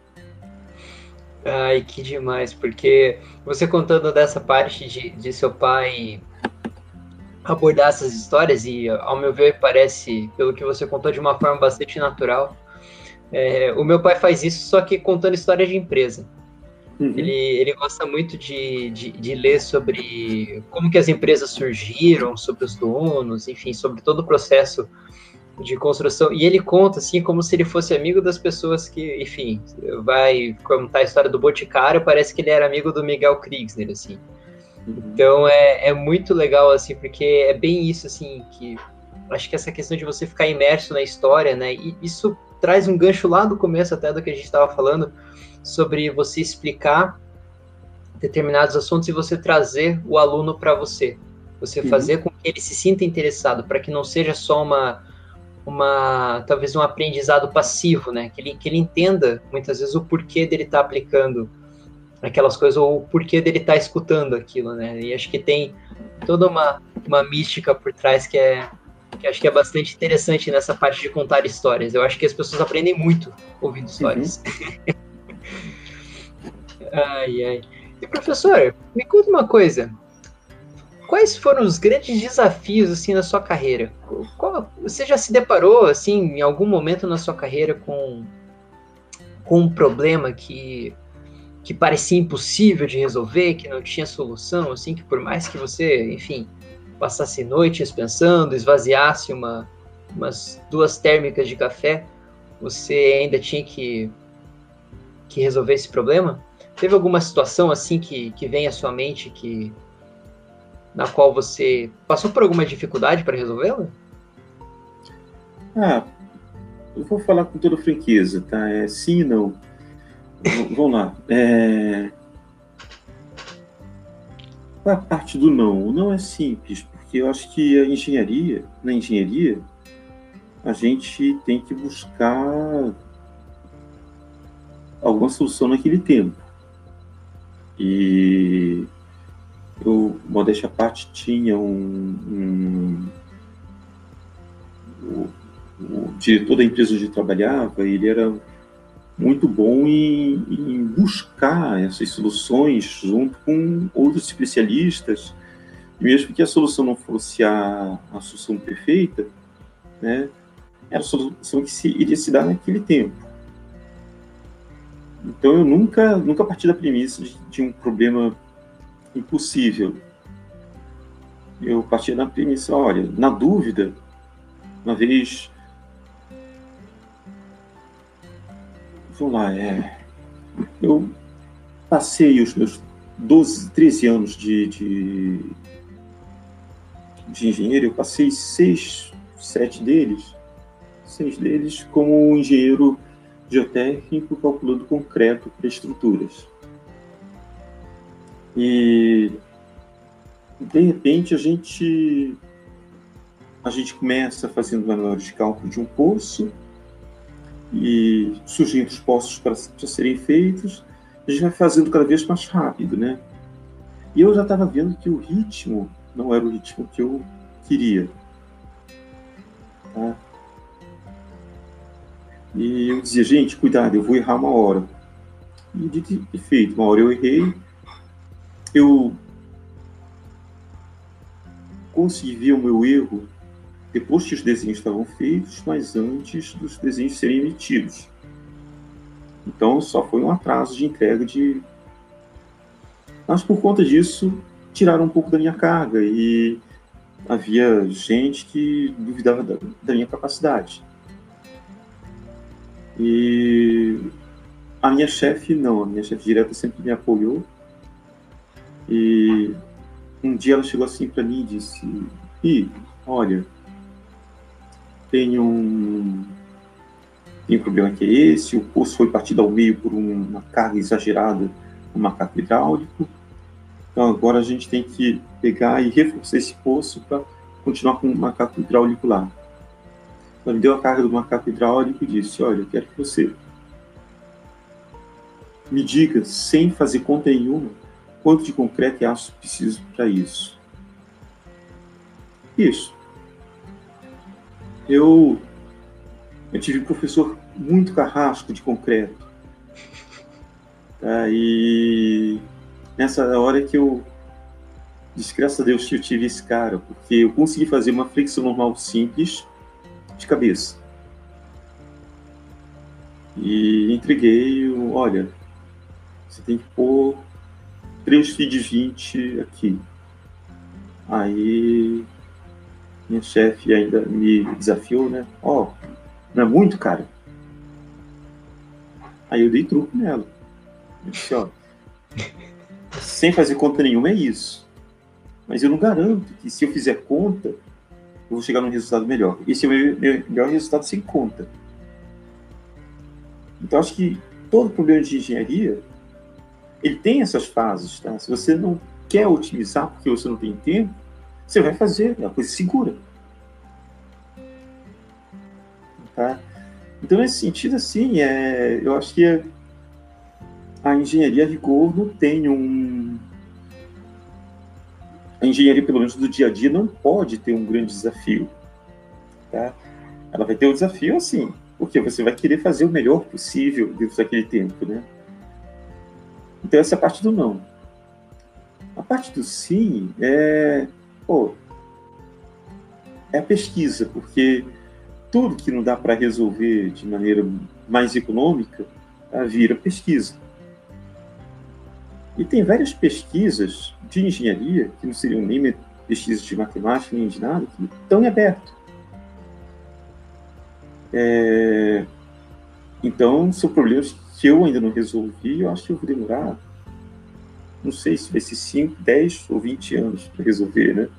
Ai, que demais, porque você contando dessa parte de, de seu pai abordar essas histórias, e ao meu ver parece, pelo que você contou, de uma forma bastante natural, É, o meu pai faz isso, só que contando história de empresa. Uhum. Ele, ele gosta muito de, de, de, ler sobre como que as empresas surgiram, sobre os donos, enfim, sobre todo o processo de construção. E ele conta, assim, como se ele fosse amigo das pessoas que, enfim, vai contar a história do Boticário, parece que ele era amigo do Miguel Kriegsner, assim. Uhum. Então é, é muito legal, assim, porque é bem isso, assim, que acho que essa questão de você ficar imerso na história, né, e isso traz um gancho lá do começo até do que a gente estava falando, sobre você explicar determinados assuntos e você trazer o aluno para você. Você uhum. fazer com que ele se sinta interessado, para que não seja só uma, uma talvez um aprendizado passivo, né? Que ele, que ele entenda muitas vezes o porquê dele estar tá aplicando aquelas coisas ou o porquê dele estar tá escutando aquilo, né? E acho que tem toda uma, uma mística por trás que é que acho que é bastante interessante nessa parte de contar histórias. Eu acho que as pessoas aprendem muito ouvindo histórias. Uhum. [laughs] ai, ai. E professor, me conta uma coisa. Quais foram os grandes desafios assim na sua carreira? Qual, você já se deparou assim em algum momento na sua carreira com com um problema que que parecia impossível de resolver, que não tinha solução, assim, que por mais que você, enfim, passasse noites pensando, esvaziasse uma, umas duas térmicas de café, você ainda tinha que que resolver esse problema? Teve alguma situação assim que, que vem à sua mente que na qual você passou por alguma dificuldade para resolvê-la? Ah, eu vou falar com toda franqueza, tá? É sim e não. Vamos lá. É... A parte do não. O não é simples, porque eu acho que a engenharia, na engenharia, a gente tem que buscar alguma solução naquele tempo. E eu, modéstia à parte, tinha um, um o, o, diretor da empresa onde trabalhava, ele era muito bom em, em, buscar essas soluções junto com outros especialistas, e mesmo que a solução não fosse a, a solução perfeita, né, era a solução que se, iria se dar naquele tempo. Então eu nunca, nunca parti da premissa de, de um problema impossível. Eu parti da premissa, olha, na dúvida, uma vez. Vamos lá, é. Eu passei os meus 12, 13 anos de, de, de engenheiro, eu passei seis, sete deles, seis deles como engenheiro geotécnico calculando concreto para estruturas. E de repente a gente a gente começa fazendo manual de cálculo de um poço e surgindo os poços para, para serem feitos, a gente vai fazendo cada vez mais rápido, né? E eu já estava vendo que o ritmo não era o ritmo que eu queria. Tá? E eu dizia, gente, cuidado, eu vou errar uma hora. E de feito, uma hora eu errei, eu consegui o meu erro depois que os desenhos estavam feitos, mas antes dos desenhos serem emitidos. Então só foi um atraso de entrega de. Mas por conta disso, tiraram um pouco da minha carga e havia gente que duvidava da, da minha capacidade. E a minha chefe não, a minha chefe direta sempre me apoiou. E um dia ela chegou assim para mim e disse: "E, olha, tem um tem um problema que é esse, o poço foi partido ao meio por uma carga exagerada no macaco hidráulico. Então agora a gente tem que pegar e reforçar esse poço para continuar com o macaco hidráulico lá. Ela me deu a carga do macaco hidráulico e disse: Olha, eu quero que você me diga, sem fazer conta nenhuma, quanto de concreto e aço preciso para isso. Isso. Eu, eu tive um professor muito carrasco de concreto. Tá? E nessa hora que eu disse, graças a Deus que eu tive esse cara, porque eu consegui fazer uma flexão normal simples de cabeça. e entreguei, olha, você tem que pôr três feed 20 aqui. Aí minha chefe ainda me desafiou, né? Ó, oh, não é muito, cara? Aí eu dei truco nela. Eu disse, ó, [laughs] sem fazer conta nenhuma é isso. Mas eu não garanto que se eu fizer conta, eu vou chegar num resultado melhor. Esse é o meu melhor resultado sem conta. Então acho que todo problema de engenharia ele tem essas fases, tá? Se você não quer otimizar porque você não tem tempo, você vai fazer, é uma coisa segura. Tá? Então, nesse sentido, assim, é, eu acho que a engenharia a rigor não tem um. A engenharia, pelo menos do dia a dia, não pode ter um grande desafio. Tá? Ela vai ter um desafio assim, porque você vai querer fazer o melhor possível dentro daquele tempo, né? Então, essa é a parte do não. A parte do sim é, pô, é a pesquisa, porque tudo que não dá para resolver de maneira mais econômica tá, vira pesquisa. E tem várias pesquisas de engenharia, que não seriam nem pesquisas de matemática, nem de nada, que estão em aberto. É... Então, são problemas que eu ainda não resolvi, eu acho que eu vou demorar, não sei se vai ser 5, 10 ou 20 anos para resolver, né?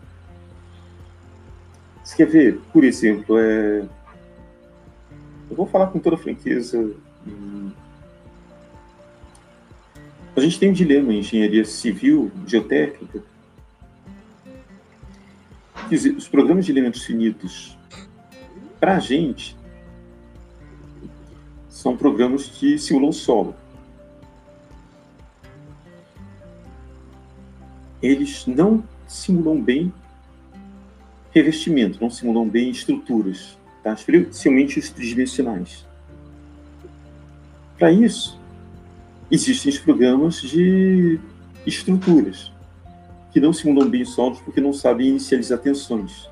Você quer ver, por exemplo, é... eu vou falar com toda franqueza. Hum, a gente tem um dilema em engenharia civil, geotécnica, que os programas de elementos finitos, para a gente, são programas que simulam solo. Eles não simulam bem revestimento, não simulam bem estruturas, tá? especialmente os tridimensionais. Para isso, existem os programas de estruturas, que não simulam bem solos porque não sabem inicializar tensões.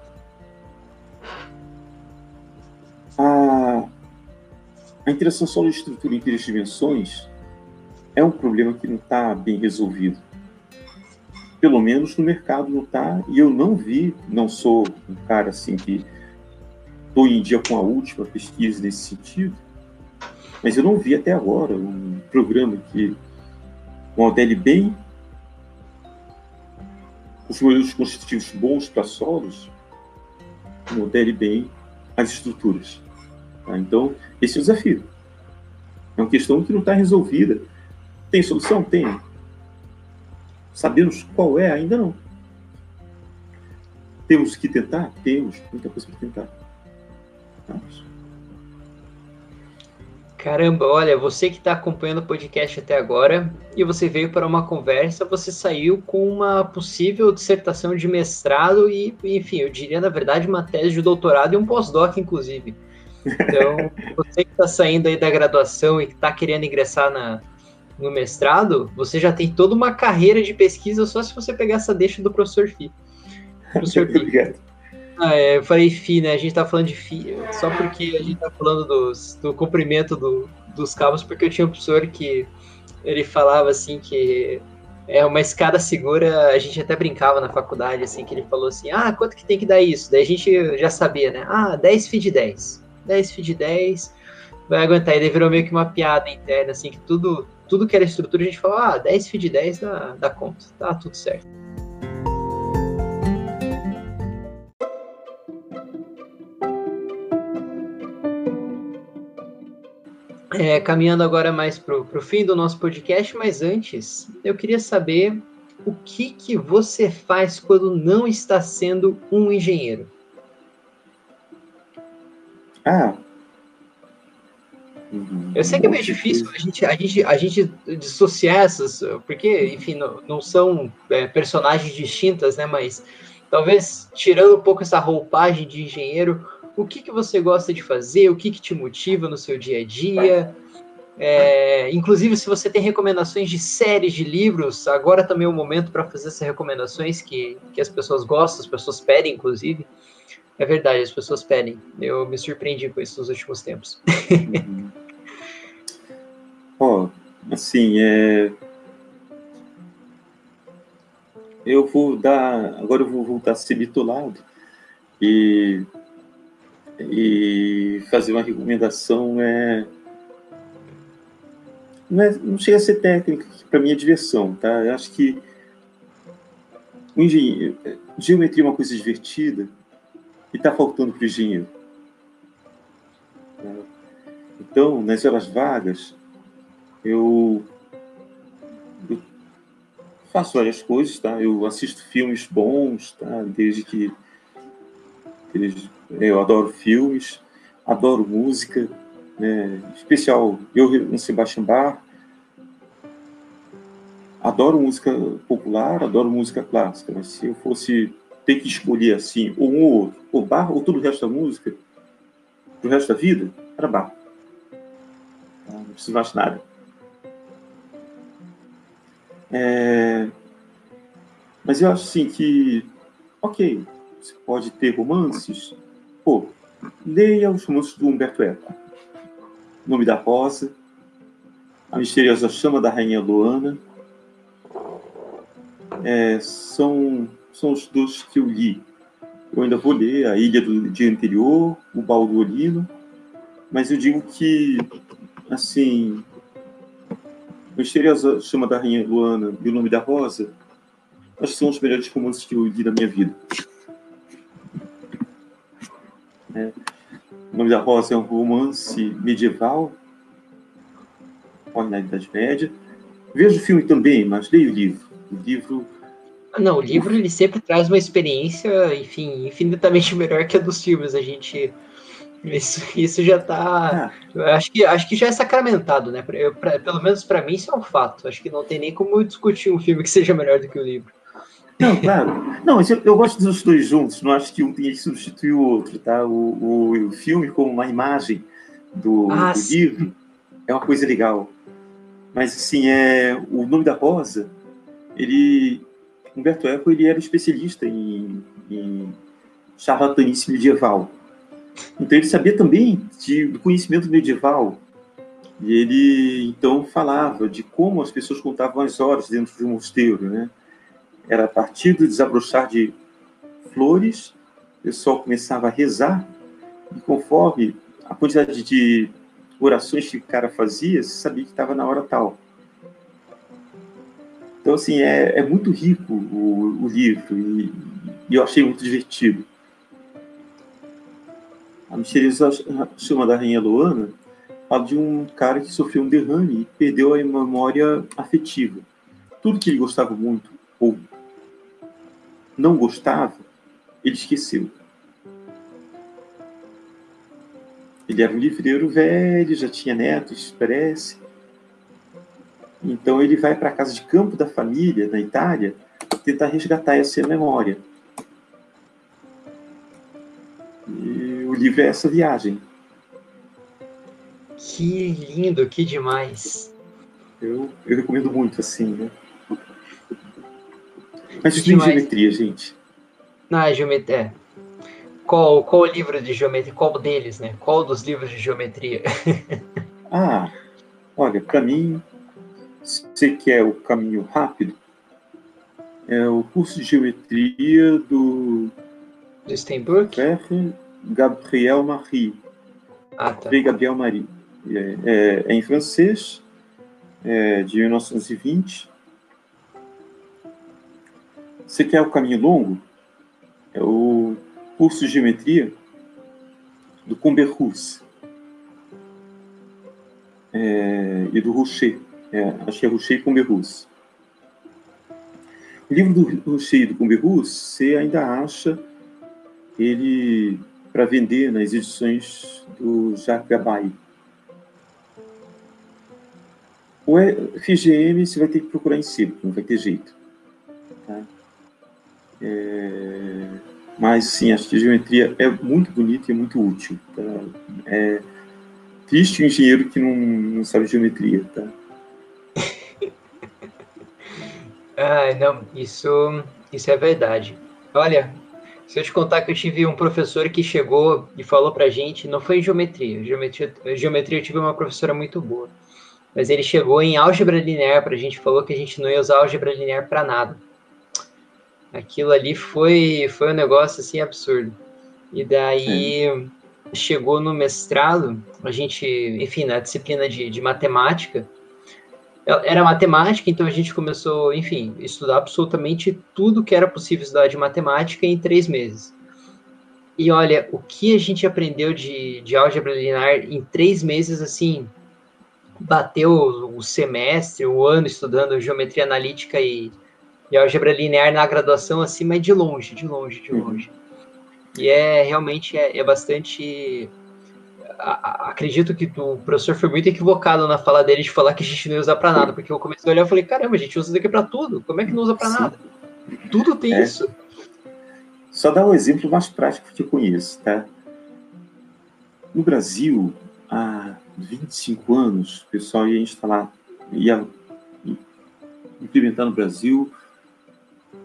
A interação solo-estrutura em três dimensões é um problema que não está bem resolvido. Pelo menos no mercado não está, e eu não vi, não sou um cara assim que estou em dia com a última pesquisa nesse sentido, mas eu não vi até agora um programa que modele bem os modelos constitutivos bons para solos, modele bem as estruturas. Tá? Então, esse é o desafio. É uma questão que não está resolvida. Tem solução? Tem. Sabemos qual é? Ainda não. Temos que tentar? Temos. Muita coisa para tentar. Vamos. Caramba, olha, você que está acompanhando o podcast até agora e você veio para uma conversa, você saiu com uma possível dissertação de mestrado e, enfim, eu diria, na verdade, uma tese de doutorado e um pós-doc, inclusive. Então, você que está saindo aí da graduação e que está querendo ingressar na, no mestrado, você já tem toda uma carreira de pesquisa só se você pegar essa deixa do professor Fi. Professor [laughs] Fi. Obrigado. Ah, é, eu falei Fi, né? A gente tá falando de Fi, só porque a gente tá falando dos, do comprimento do, dos cabos, porque eu tinha um professor que ele falava assim que é uma escada segura, a gente até brincava na faculdade, assim, que ele falou assim, ah, quanto que tem que dar isso? Daí a gente já sabia, né? Ah, 10 FI de 10. 10 feed 10, vai aguentar. E daí virou meio que uma piada interna, assim, que tudo, tudo que era estrutura a gente falou, ah, 10 feed 10 dá, dá conta, tá tudo certo. É, caminhando agora mais para o fim do nosso podcast, mas antes, eu queria saber o que, que você faz quando não está sendo um engenheiro. Ah. Eu sei que é meio difícil a gente, a, gente, a gente dissociar essas, porque, enfim, não, não são é, personagens distintas, né? Mas talvez tirando um pouco essa roupagem de engenheiro, o que, que você gosta de fazer, o que, que te motiva no seu dia a dia? É, inclusive, se você tem recomendações de séries de livros, agora também é o momento para fazer essas recomendações que, que as pessoas gostam, as pessoas pedem, inclusive. É verdade, as pessoas pedem. Eu me surpreendi com isso nos últimos tempos. [laughs] Uhum. assim, é... eu vou dar, agora eu vou voltar a ser bitolado e, e fazer uma recomendação, é... Não, é, não chega a ser técnica, para mim é diversão, tá? Eu acho que o engenheiro, geometria é uma coisa divertida e está faltando para o engenheiro. Então, nas horas vagas, eu, eu faço várias coisas, tá? Eu assisto filmes bons, tá? Desde que eu adoro filmes, adoro música, né? Em especial eu no Sebastian Bach. Adoro música popular, adoro música clássica, mas se eu fosse ter que escolher assim, ou um ou outro, ou ou todo o resto da música, pro resto da vida, era Bach. Não preciso mais nada. É... Mas eu acho assim que, ok, você pode ter romances. Pô, leia os romances do Humberto Eco. Nome da Rosa, A Misteriosa Chama da Rainha Luana. É, são, são os dois que eu li. Eu ainda vou ler A Ilha do Dia Anterior, O Balduolino, mas eu digo que, assim, Misteriosa Chama da Rainha Luana e O Nome da Rosa, acho que são os melhores romances que eu li na minha vida. É. O Nome da Rosa é um romance medieval, na Idade Média. Vejo o filme também, mas leio o livro. O livro. Não, o livro ele sempre traz uma experiência, enfim, infinitamente [laughs] melhor que a dos filmes. A gente isso, isso já tá. Ah. Acho, que, acho que já é sacramentado, né? Eu, pra, pelo menos para mim, isso é um fato. Acho que não tem nem como discutir um filme que seja melhor do que o livro. Não, claro. Não, eu, eu gosto dos dois juntos, não acho que um tenha que substituir o outro, tá? O, o, o filme, como uma imagem do, ah, do livro, é uma coisa legal. Mas, assim, é, o nome da Rosa, ele. Humberto Eco ele era especialista em, em charlatanice medieval. Então ele sabia também de, do conhecimento medieval. E ele então falava de como as pessoas contavam as horas dentro de um mosteiro, né? Era a partir do desabrochar de flores, o pessoal começava a rezar, e conforme a quantidade de orações que o cara fazia, você sabia que estava na hora tal. Então, assim, é, é muito rico o, o livro, e, e eu achei muito divertido. A misteriosa chama da Rainha Luana fala de um cara que sofreu um derrame e perdeu a memória afetiva. Tudo que ele gostava muito ou não gostava, ele esqueceu. Ele era um livreiro velho, já tinha netos, parece. Então ele vai para a casa de campo da família, na Itália, tentar resgatar essa memória. livro é essa viagem. Que lindo, que demais. Eu, eu recomendo muito, assim, né? Mas tem geometria, gente. Não, é geometria. É. Qual, qual livro de geometria? Qual deles, né? Qual dos livros de geometria? [laughs] ah, olha, para mim, você quer o caminho rápido, é o curso de geometria do. Do Steinbrück? Gabriel Marie. Ah, tá. Gabriel Marie. É, é, é, em francês, é de 1920. Você quer o caminho longo? É o curso de geometria do Comberrus é, e do Rocher. É, Rocher e Comberrus. O livro do e do Comberrus, você ainda acha ele para vender nas edições do Jacques Gabai. O FGM você vai ter que procurar em sebo, não vai ter jeito. Tá? É... Mas, sim, acho que a geometria é muito bonita e é muito útil. Tá? É triste o engenheiro que não, não sabe geometria. Tá? Ah, não, isso, isso é verdade. Olha, se eu te contar que eu tive um professor que chegou e falou pra gente, não foi em geometria, geometria, geometria eu tive uma professora muito boa, mas ele chegou em álgebra linear para a gente, falou que a gente não ia usar álgebra linear para nada. Aquilo ali foi, foi um negócio assim absurdo. E daí chegou no mestrado, a gente, enfim, na disciplina de, de matemática, era matemática, então a gente começou, enfim, estudar absolutamente tudo que era possível estudar de matemática em três meses. E olha, o que a gente aprendeu de, de álgebra linear em três meses, assim, bateu o semestre, o ano estudando geometria analítica e, e álgebra linear na graduação, assim, mas de longe, de longe, de uhum. longe. E é realmente é, é bastante. A, acredito que o professor foi muito equivocado na fala dele de falar que a gente não ia usar para nada, porque eu comecei a olhar e falei, caramba, a gente usa isso daqui para tudo, como é que não usa para nada? Tudo tem é. isso. Só dar um exemplo mais prático que eu conheço, tá? No Brasil, há 25 anos, o pessoal ia instalar, ia implementar no Brasil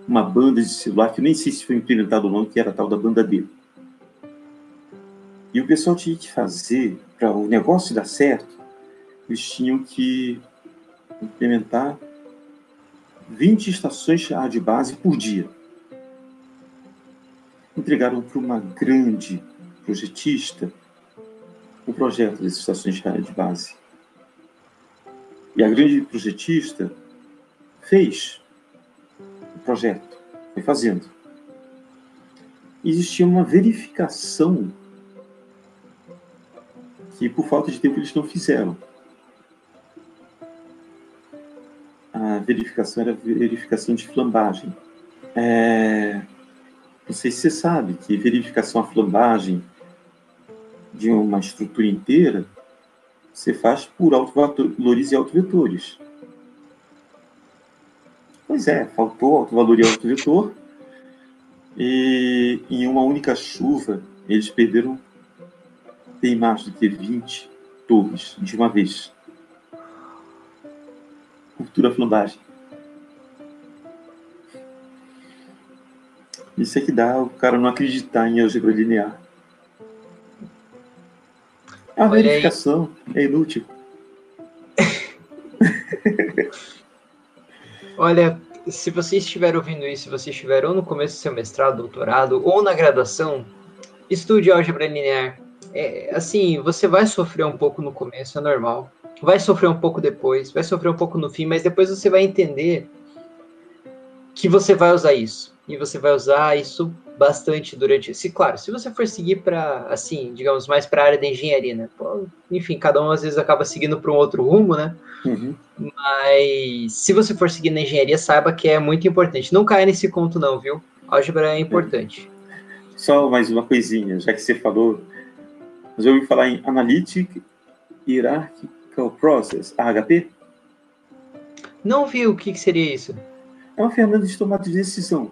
uma banda de celular, que nem sei se foi implementado ou não, que era a tal da banda D. E o pessoal tinha que fazer, para o negócio dar certo, eles tinham que implementar 20 estações de base por dia. Entregaram para uma grande projetista o projeto das estações de base. E a grande projetista fez projeto, foi fazendo. Existia uma verificação que, por falta de tempo, eles não fizeram. A verificação era verificação de flambagem. É... Não sei se você sabe que verificação a flambagem de uma estrutura inteira você faz por autovalores e autovetores. Pois é, faltou alto valor e alto vetor. E em uma única chuva, eles perderam bem mais do que 20 torres de uma vez. Cultura flambagem. Isso é que dá o cara não acreditar em álgebra linear. A verificação é inútil. [laughs] Olha, se você estiver ouvindo isso, se você estiver ou no começo do seu mestrado, doutorado, ou na graduação, estude álgebra linear. É, assim, você vai sofrer um pouco no começo, é normal. Vai sofrer um pouco depois, vai sofrer um pouco no fim, mas depois você vai entender que você vai usar isso. E você vai usar isso bastante durante. Se, claro, se você for seguir para, assim, digamos, mais para a área da engenharia, né? Pô, enfim, cada um às vezes acaba seguindo para um outro rumo, né? Uhum. Mas se você for seguir na engenharia, saiba que é muito importante. Não caia nesse conto, não, viu? Álgebra é importante. Só mais uma coisinha, já que você falou. Você ouviu falar em Analytic Hierarchical Process, AHP? Não vi o que, que seria isso. É uma ferramenta de tomada de decisão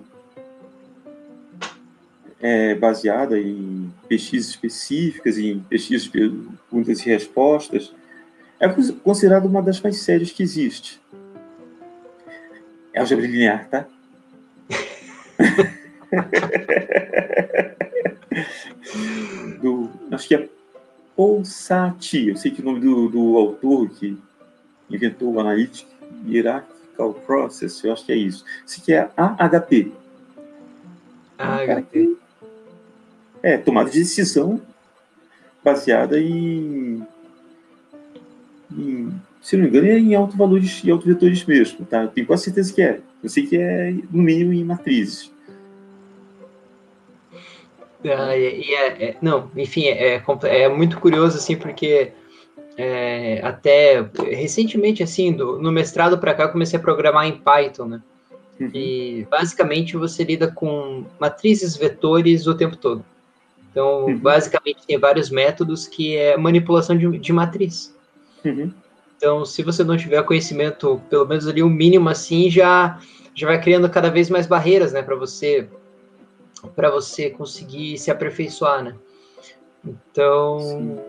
é baseada em pesquisas específicas, em pesquisas de perguntas e respostas, é considerada uma das mais sérias que existe. É álgebra linear, tá? [laughs] acho que é Paul Satie, eu sei que o nome do, do autor que inventou o Analytic Hierarchical Process, eu acho que é isso. Isso aqui é AHP. AHP. É, tomada de decisão baseada em, em se não me engano, é em autovalores e autovetores mesmo, tá? Eu tenho quase certeza que é. Eu sei que é, no mínimo, em matrizes. Ah, e é, é, não, enfim, é, é, é, muito curioso, assim, porque é, até recentemente, assim, do, no mestrado para cá, eu comecei a programar em Python, né? Uhum. E basicamente você lida com matrizes, vetores o tempo todo. Então, uhum. basicamente, tem vários métodos que é manipulação de, de matriz. Uhum. Então, se você não tiver conhecimento, pelo menos ali o um mínimo assim, já já vai criando cada vez mais barreiras, né, para você para você conseguir se aperfeiçoar, né? Então, Sim.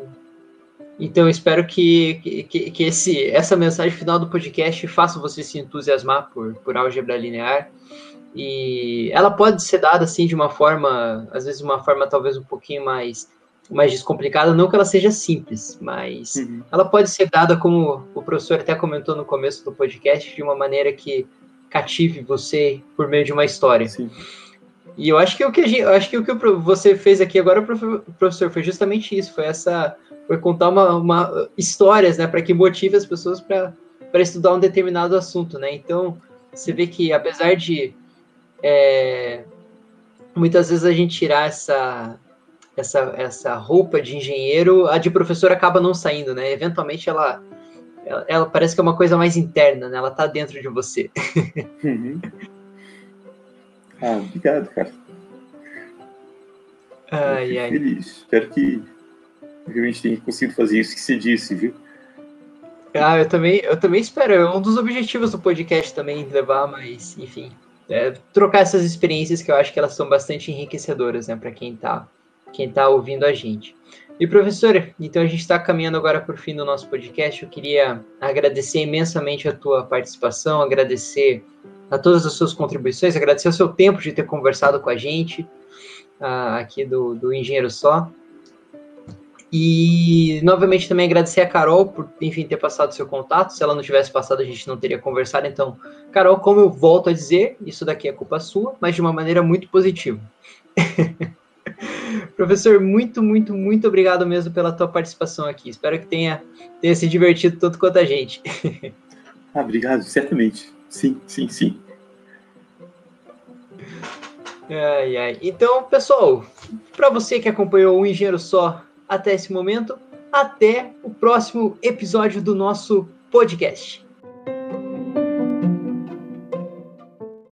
então espero que, que, que esse essa mensagem final do podcast faça você se entusiasmar por por álgebra linear e ela pode ser dada assim de uma forma, às vezes uma forma talvez um pouquinho mais mais descomplicada, não que ela seja simples, mas uhum. ela pode ser dada como o professor até comentou no começo do podcast, de uma maneira que cative você por meio de uma história. Sim. E eu acho que o que gente, acho que o que você fez aqui agora, professor, foi justamente isso, foi essa foi contar uma, uma histórias, né, para que motive as pessoas para para estudar um determinado assunto, né? Então, você vê que apesar de é, muitas vezes a gente tirar essa, essa, essa roupa de engenheiro, a de professor acaba não saindo, né? Eventualmente ela, ela, ela parece que é uma coisa mais interna, né? Ela tá dentro de você. Uhum. Ah, obrigado, cara. Ai, ai. Feliz. Espero que realmente tenha conseguido fazer isso que você disse, viu? Ah, eu também, eu também espero. É um dos objetivos do podcast também levar, mas enfim, é, trocar essas experiências que eu acho que elas são bastante enriquecedoras, né, para quem está quem tá ouvindo a gente. E professora, então a gente está caminhando agora para o fim do nosso podcast. Eu queria agradecer imensamente a tua participação, agradecer a todas as suas contribuições, agradecer o seu tempo de ter conversado com a gente uh, aqui do, do Engenheiro Só. E novamente também agradecer a Carol por, enfim, ter passado seu contato. Se ela não tivesse passado, a gente não teria conversado. Então, Carol, como eu volto a dizer, isso daqui é culpa sua, mas de uma maneira muito positiva. [laughs] Professor, muito, muito, muito obrigado mesmo pela tua participação aqui. Espero que tenha, tenha se divertido tanto quanto a gente. [laughs] ah, obrigado, certamente. Sim, sim, sim. Ai, ai. Então, pessoal, para você que acompanhou o Engenheiro Só até esse momento. Até o próximo episódio do nosso podcast.